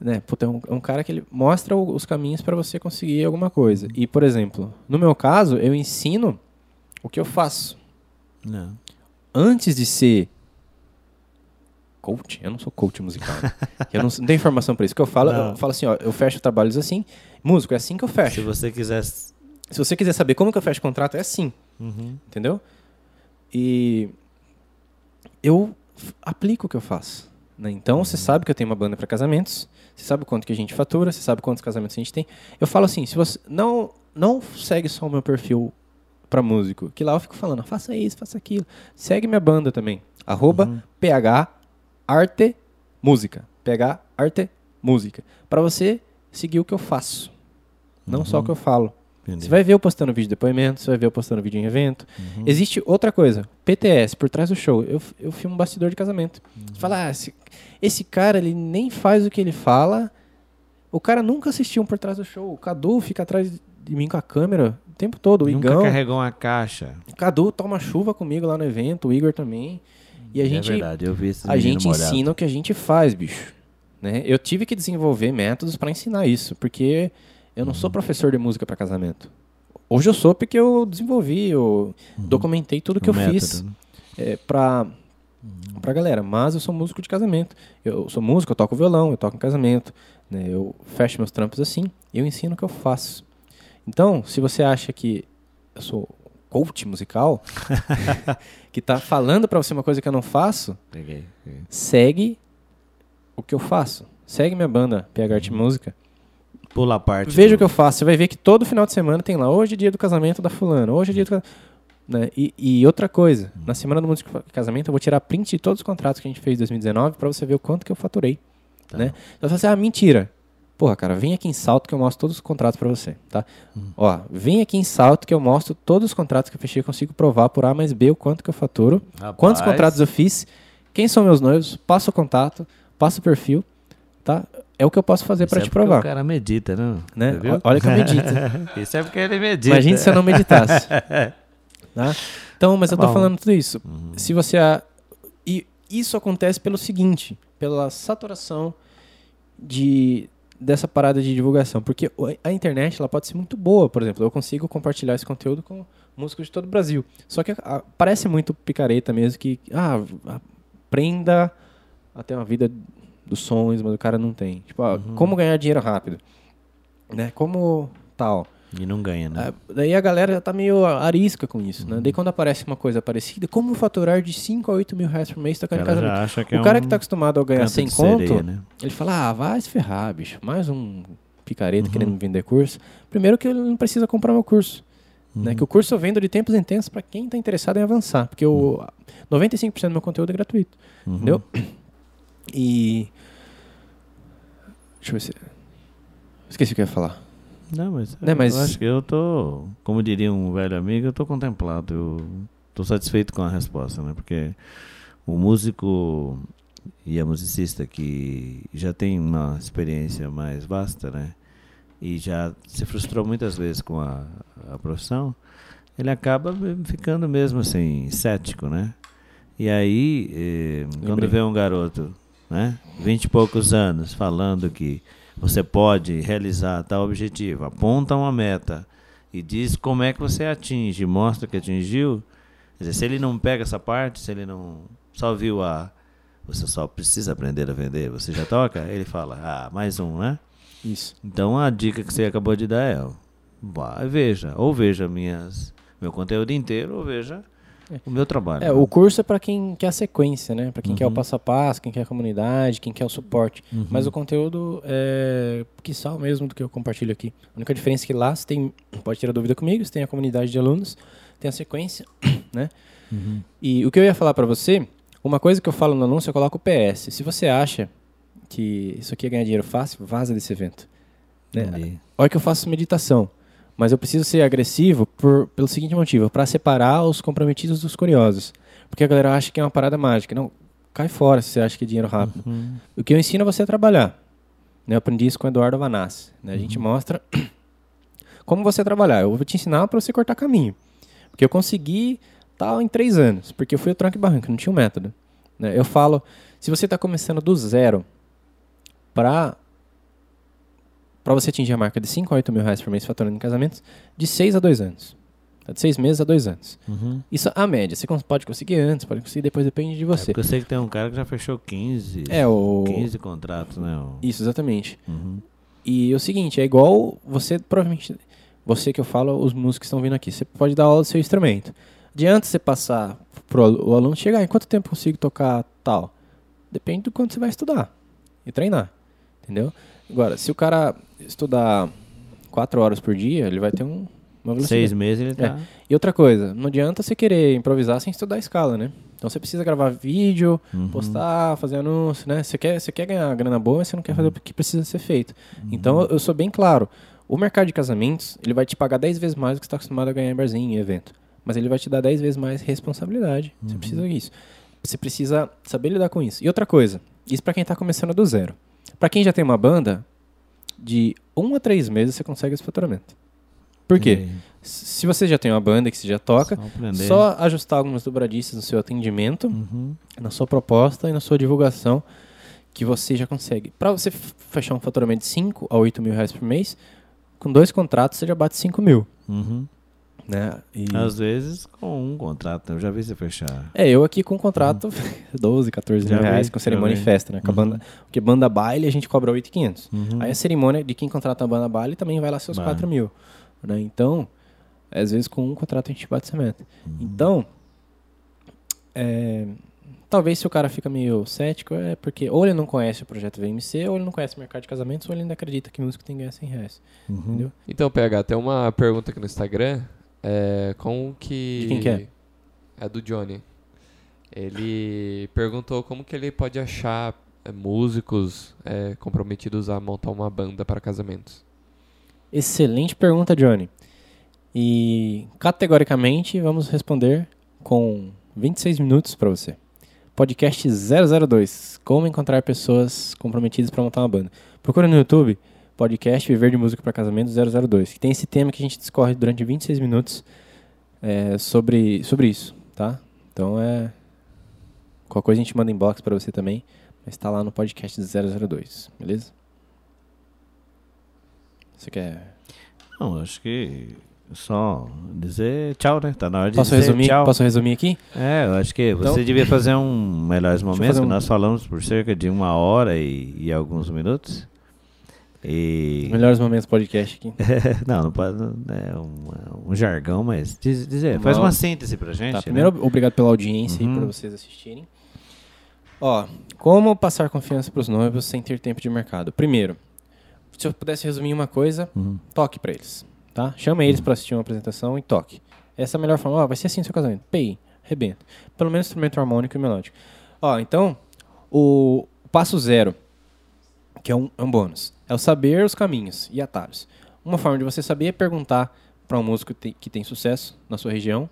né, puta, é um, é um cara que ele mostra o- os caminhos pra você conseguir alguma coisa. E, por exemplo, no meu caso, eu ensino o que eu faço Não. antes de ser coach, eu não sou coach musical. né? eu não, não tenho informação pra isso. O que eu falo, Não. eu falo assim, ó, eu fecho trabalhos assim, músico, é assim que eu Se fecho. você quiser. Se você quiser saber como que eu fecho contrato, é assim, Uhum. entendeu? E eu aplico o que eu faço. né? Então, você sabe que eu tenho uma banda pra casamentos, você sabe quanto que a gente fatura, você sabe quantos casamentos a gente tem. Eu falo assim, se você não não segue só o meu perfil pra músico. Que lá eu fico falando, faça isso, faça aquilo. Segue minha banda também. Arroba Uhum. PH Arte Música. PH Arte Música. Pra você seguir o que eu faço. Não só o que eu falo. Entendi. Você vai ver eu postando vídeo de depoimento, você vai ver eu postando vídeo em evento. Existe outra coisa, PTS, por trás do show. Eu, eu filmo bastidor de casamento. Você fala, ah, esse, esse cara, ele nem faz o que ele fala. O cara nunca assistiu um por trás do show. O Cadu fica atrás de mim com a câmera o tempo todo. O Nunca Igão. carregou uma caixa. O Cadu toma chuva comigo lá no evento, o Igor também. E a gente, é verdade, eu vi a gente molhado. ensina o que a gente faz, bicho. Né? Eu tive que desenvolver métodos para ensinar isso, porque eu não Uhum. sou professor de música para casamento. Hoje eu sou porque eu desenvolvi, eu documentei tudo que O eu Uhum. método, fiz né? é, pra, pra galera. Mas eu sou músico de casamento. Eu sou músico, eu toco violão, eu toco em casamento. Né? Eu fecho meus trampos assim eu ensino o que eu faço. Então, se você acha que eu sou coach musical, que tá falando pra você uma coisa que eu não faço, Peguei, peguei. segue o que eu faço. Segue minha banda, PH Uhum. Arte Música. Pula a parte. Veja do- o que eu faço. Você vai ver que todo final de semana tem lá. Hoje é dia do casamento da fulana. Hoje é dia do casamento. Né? E, e outra coisa. Na semana do músico de casamento eu vou tirar print de todos os contratos que a gente fez em 2019 pra você ver o quanto que eu faturei. Tá. Né? Então você fala assim, ah, mentira. Porra, cara, vem aqui em Salto que eu mostro todos os contratos pra você, tá? Ó, vem aqui em Salto que eu mostro todos os contratos que eu fechei, consigo provar por A mais B o quanto que eu faturo, Rapaz, quantos contratos eu fiz, quem são meus noivos, passa o contato, passa o perfil, tá? É o que eu posso fazer pra é te provar. O cara medita, né? Né? O- Olha que eu medito. Isso é porque ele medita. Imagina se eu não meditasse. tá? Então, mas eu tô bom. falando tudo isso. Se você. A... E isso acontece pelo seguinte: pela saturação de dessa parada de divulgação. Porque a internet ela pode ser muito boa, por exemplo. Eu consigo compartilhar esse conteúdo com músicos de todo o Brasil. Só que a- parece muito picareta mesmo que. Ah, aprenda a ter uma vida dos sonhos, mas o cara não tem. Tipo, ah, como ganhar dinheiro rápido. Né? Como tal. E não ganha, né? Ah, daí a galera já tá meio arisca com isso, né? Daí quando aparece uma coisa parecida, como faturar de 5 a 8 mil reais por mês tocando casamento? já acha que O é cara um que tá acostumado a ganhar canto 100 de conto, sereia, né? ele fala, ah, vai se ferrar, bicho. Mais um picareta Uhum. querendo me vender curso. Primeiro que ele não precisa comprar meu curso. Uhum. Né? Que o curso eu vendo de tempos em tempos para quem tá interessado em avançar. Porque o 95% do meu conteúdo é gratuito. Uhum. Entendeu? E... Deixa eu ver se... Esqueci o que eu ia falar. Não, mas, Né, mas- eu acho que eu tô, como diria um velho amigo, eu tô contemplado. Eu tô satisfeito com a resposta, né? Porque o músico e a musicista que já tem uma experiência mais vasta, né? E já se frustrou muitas vezes com a, a profissão, ele acaba ficando mesmo assim, cético, né? E aí, eh, quando vê um garoto, né? Vinte e poucos anos, falando que você pode realizar tal objetivo, aponta uma meta e diz como é que você atinge, mostra que atingiu. Quer dizer, se ele não pega essa parte, se ele não só viu a você só precisa aprender a vender, você já toca, ele fala, ah, mais um, né? Isso. Então a dica que você acabou de dar é, vai, veja, ou veja minhas, meu conteúdo inteiro, ou veja o meu trabalho. É, o curso é para quem quer a sequência, né? Para quem quer o Uhum. passo a passo, quem quer a comunidade, quem quer o suporte. Mas o conteúdo é que sal mesmo do que eu compartilho aqui. A única diferença é que lá você tem, pode tirar dúvida comigo, você tem a comunidade de alunos, tem a sequência, né? Uhum. E o que eu ia falar para você, uma coisa que eu falo no anúncio, eu coloco o PS. Se você acha que isso aqui é ganhar dinheiro fácil, vaza desse evento. Né? Que eu faço meditação, mas eu preciso ser agressivo por, pelo seguinte motivo, para separar os comprometidos dos curiosos. Porque a galera acha que é uma parada mágica. Não, cai fora se você acha que é dinheiro rápido. Uhum. O que eu ensino é você a trabalhar. Né? Eu aprendi isso com o Eduardo Vanassi. Né? A gente mostra como você trabalhar. Eu vou te ensinar para você cortar caminho. Porque eu consegui tal em três anos, porque eu fui o tranco e barranco, não tinha um método. né? Eu falo, se você está começando do zero para para você atingir a marca de 5 a 8 mil reais por mês faturando em casamentos, de 6 a 2 anos. Tá? De 6 meses a 2 anos. Uhum. Isso é a média. Você pode conseguir antes, pode conseguir depois, depende de É você. porque eu sei que tem um cara que já fechou 15, É, o... 15 contratos, né? o- Isso, exatamente. Uhum. E é o seguinte, é igual você, provavelmente, você que eu falo, os músicos que estão vindo aqui, você pode dar aula do seu instrumento. Adianta você passar pro o aluno chegar, em quanto tempo consigo tocar tal? Depende do quanto você vai estudar e treinar, entendeu? Agora, se o cara estudar quatro horas por dia, ele vai ter um- uma velocidade. Seis meses ele tá. E outra coisa, não adianta você querer improvisar sem estudar a escala, né? Então você precisa gravar vídeo, Uhum. postar, fazer anúncio, né? Você quer, você quer ganhar grana boa, mas você não quer fazer o que precisa ser feito. Então eu sou bem claro. O mercado de casamentos, ele vai te pagar 10 vezes mais do que você está acostumado a ganhar em barzinho, em evento. Mas ele vai te dar 10 vezes mais responsabilidade. Você precisa disso. Você precisa saber lidar com isso. E outra coisa, isso para quem tá começando do zero. Para quem já tem uma banda, de 1 a 3 meses você consegue esse faturamento. Por quê? Se você já tem uma banda que você já toca, Só só ajustar algumas dobradiças no seu atendimento, Uhum. na sua proposta e na sua divulgação, que você já consegue. Para você fechar um faturamento de 5 a 8 mil reais por mês, com dois contratos você já bate 5 mil. Uhum. Né? E- Às vezes com um contrato, eu já vi você fechar. É, eu aqui com um contrato 12, 14 Já mil reais vi, com cerimônia e festa, né? Com a Uhum. banda, porque banda baile a gente cobra 8,500. Uhum. Aí a cerimônia de quem contrata a banda baile também vai lá seus Vai. 4 mil. Né? Então, às vezes com um contrato a gente bate meta. Uhum. Então, é, talvez se o cara fica meio cético, é porque ou ele não conhece o projeto VMC, ou ele não conhece o mercado de casamentos, ou ele ainda acredita que músico tem que ganhar 100 reais. Uhum. Entendeu? Então, PH, tem uma pergunta aqui no Instagram. É, como que. De quem que é? É do Johnny. Ele perguntou como que ele pode achar é, músicos é, comprometidos a montar uma banda para casamentos. Excelente pergunta, Johnny. E categoricamente vamos responder com 26 minutos para você. Podcast 002. Como encontrar pessoas comprometidas para montar uma banda. Procura no YouTube podcast Viver de Música para Casamento 002, que tem esse tema que a gente discorre durante 26 minutos é, sobre, sobre isso, tá? Então é qualquer coisa a gente manda inbox para você também, mas está lá no podcast 002, beleza? Você quer Não, acho que só dizer tchau, né? Tá na hora de Posso dizer resumir, tchau. posso resumir aqui? É, eu acho que você Então- devia fazer um melhores momentos, um- nós falamos por cerca de uma hora e, e alguns minutos. E. Melhores momentos do podcast aqui. não, não pode. É um, um jargão, mas diz- dizer, faz uma síntese pra gente. Tá, né? primeiro, obrigado pela audiência Uhum. e por vocês assistirem. Ó, como passar confiança pros noivos sem ter tempo de mercado? Primeiro, se eu pudesse resumir uma coisa, Uhum. toque pra eles, tá? Chama eles pra assistir uma apresentação e toque. Essa é a melhor forma. Ó, vai ser assim o seu casamento. Pei, rebenta. Pelo menos instrumento harmônico e melódico. Ó, então, o passo zero, que é um, é um bônus, é o saber os caminhos e atalhos. Uma forma de você saber é perguntar para um músico que tem, que tem sucesso na sua região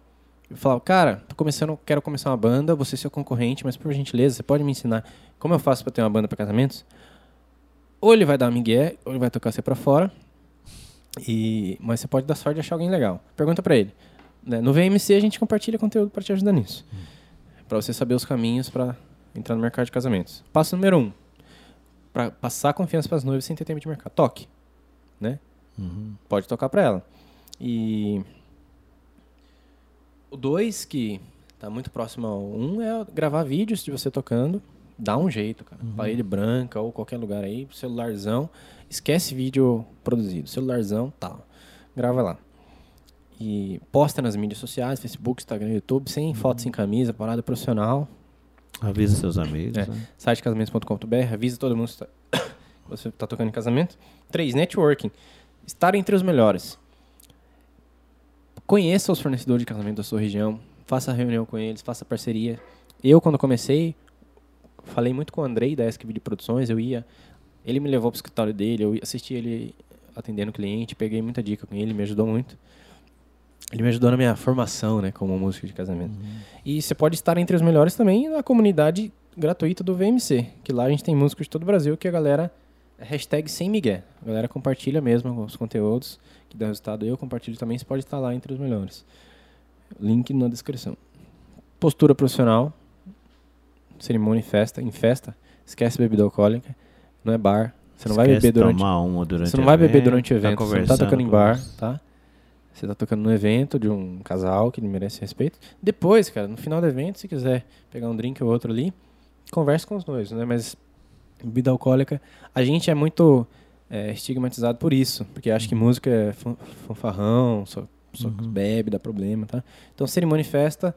e falar, cara, tô começando, quero começar uma banda, você é seu concorrente, mas por gentileza, você pode me ensinar como eu faço para ter uma banda para casamentos? Ou ele vai dar migué, ou ele vai tocar você para fora. E mas você pode dar sorte de achar alguém legal. Pergunta para ele. né? No VMC a gente compartilha conteúdo para te ajudar nisso. Para você saber os caminhos para entrar no mercado de casamentos. Passo número um. Para passar confiança para as noivas sem ter tempo de mercado. Toque. Né? Uhum. Pode tocar para ela. E o dois que tá muito próximo ao um é gravar vídeos de você tocando. Dá um jeito, cara. Parede branca ou qualquer lugar aí, celularzão. Esquece vídeo produzido. Celularzão, tal. Grava lá. E posta nas mídias sociais, Facebook, Instagram, YouTube, sem foto, sem camisa, parada profissional. Avisa seus amigos. É. né? Site casamentos.com.br, avisa todo mundo que tá- você está tocando em casamento. Três, networking. Estar entre os melhores. Conheça os fornecedores de casamento da sua região. Faça reunião com eles, faça parceria. Eu, quando comecei, falei muito com o Andrei da Esc Video Produções. Eu ia, ele me levou para o escritório dele, eu assisti ele atendendo cliente, peguei muita dica com ele, me ajudou muito. Ele me ajudou na minha formação, né, como músico de casamento. E você pode estar entre os melhores também na comunidade gratuita do VMC, que lá a gente tem músicos de todo o Brasil que a galera é hashtag sem migué. A galera compartilha mesmo os conteúdos que dão resultado. Eu compartilho também, você pode estar lá entre os melhores. Link na descrição. Postura profissional, cerimônia e festa. Em festa, esquece bebida alcoólica, não é bar. Você não vai Esquece beber durante tomar uma durante você não vai beber durante o tá evento, você não tá tocando em bar, tá? Você tá tocando no evento de um casal que merece respeito. Depois, cara, no final do evento, se quiser pegar um drink ou outro ali, converse com os noivos, né? Mas bebida alcoólica, a gente é muito é, estigmatizado por isso, porque acha que música é fan- fanfarrão, só, só Uhum. bebe, dá problema, tá? Então, cerimônia e festa,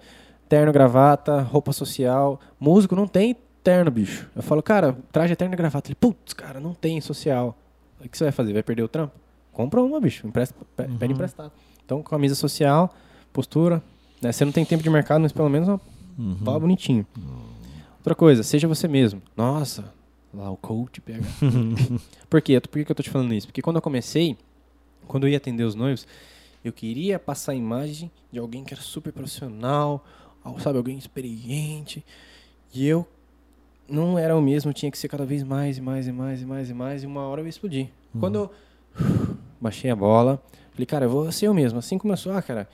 terno, gravata, roupa social. Músico não tem terno, bicho. Eu falo, cara, traje terno e gravata. Ele, putz, cara, não tem social. O que você vai fazer? Vai perder o trampo? Compra uma, bicho. Empresta, pe- Uhum. Pede emprestado. Então, camisa social, postura. Né? Você não tem tempo de mercado, mas pelo menos uma Uhum. fala bonitinho. Outra coisa, seja você mesmo. Nossa, lá o coach pega. Por quê? Por que eu tô te falando isso? Porque quando eu comecei, quando eu ia atender os noivos, eu queria passar a imagem de alguém que era super profissional, al- sabe, alguém experiente. E eu não era o mesmo, tinha que ser cada vez mais e mais e mais e mais e mais, e uma hora eu ia explodir. Quando eu baixei a bola, falei, cara, eu vou ser eu mesmo. Assim começou, ah, cara,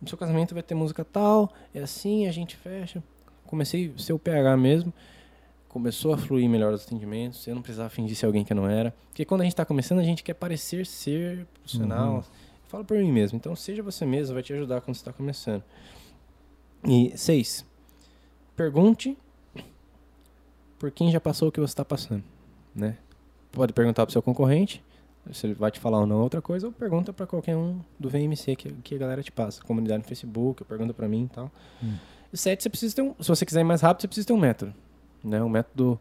no seu casamento vai ter música tal, é assim, a gente fecha. Comecei a ser o PH mesmo. Começou a fluir melhor os atendimentos. Eu não precisava fingir ser alguém que eu não era. Porque quando a gente está começando, a gente quer parecer ser profissional. Fala por mim mesmo. Então, seja você mesmo, vai te ajudar quando você está começando. E seis, pergunte por quem já passou o que você está passando, né? Pode perguntar para o seu concorrente, se ele vai te falar ou não é outra coisa, ou pergunta para qualquer um do VMC que, que a galera te passa, comunidade no Facebook, pergunta para mim e tal. E sete, você precisa ter um, se você quiser ir mais rápido, você precisa ter um método, né? Um método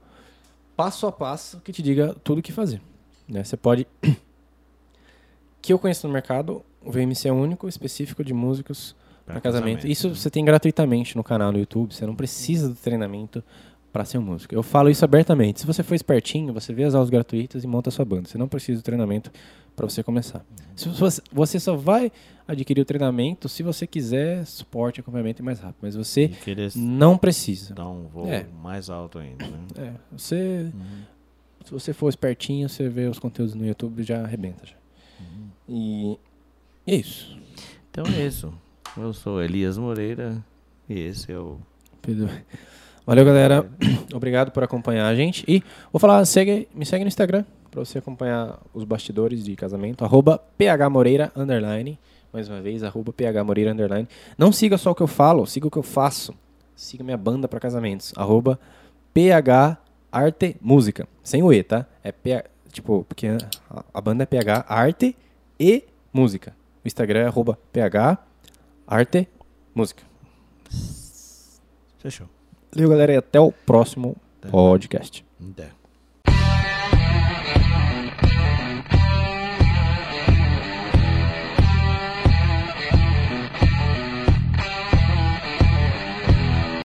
passo a passo que te diga tudo o que fazer, né? Você pode que eu conheço no mercado, o VMC é único, específico de músicos para casamento. Isso né? você tem gratuitamente no canal no YouTube, você não precisa do treinamento para ser um músico. Eu falo isso abertamente. Se você for espertinho, você vê as aulas gratuitas e monta a sua banda. Você não precisa do treinamento para você começar. Se você, você só vai adquirir o treinamento se você quiser suporte, acompanhamento e mais rápido. Mas E você não precisa. dar um voo É. mais alto ainda, né? É, você, se você for espertinho, você vê os conteúdos no YouTube já arrebenta já. E é isso. Então é isso. Eu sou Elias Moreira e esse é o. Pedro. Valeu, galera. Obrigado por acompanhar a gente. E vou falar, segue, me segue no Instagram para você acompanhar os bastidores de casamento. Arroba phmoreira, underline. Mais uma vez, arroba phmoreira, underline. Não siga só o que eu falo, siga o que eu faço. Siga minha banda para casamentos. Arroba ph arte música. Sem o E, tá? É P, tipo, porque a, a banda é ph arte e música. O Instagram é arroba ph arte música. Fechou. Valeu, galera, e até o próximo podcast. Até.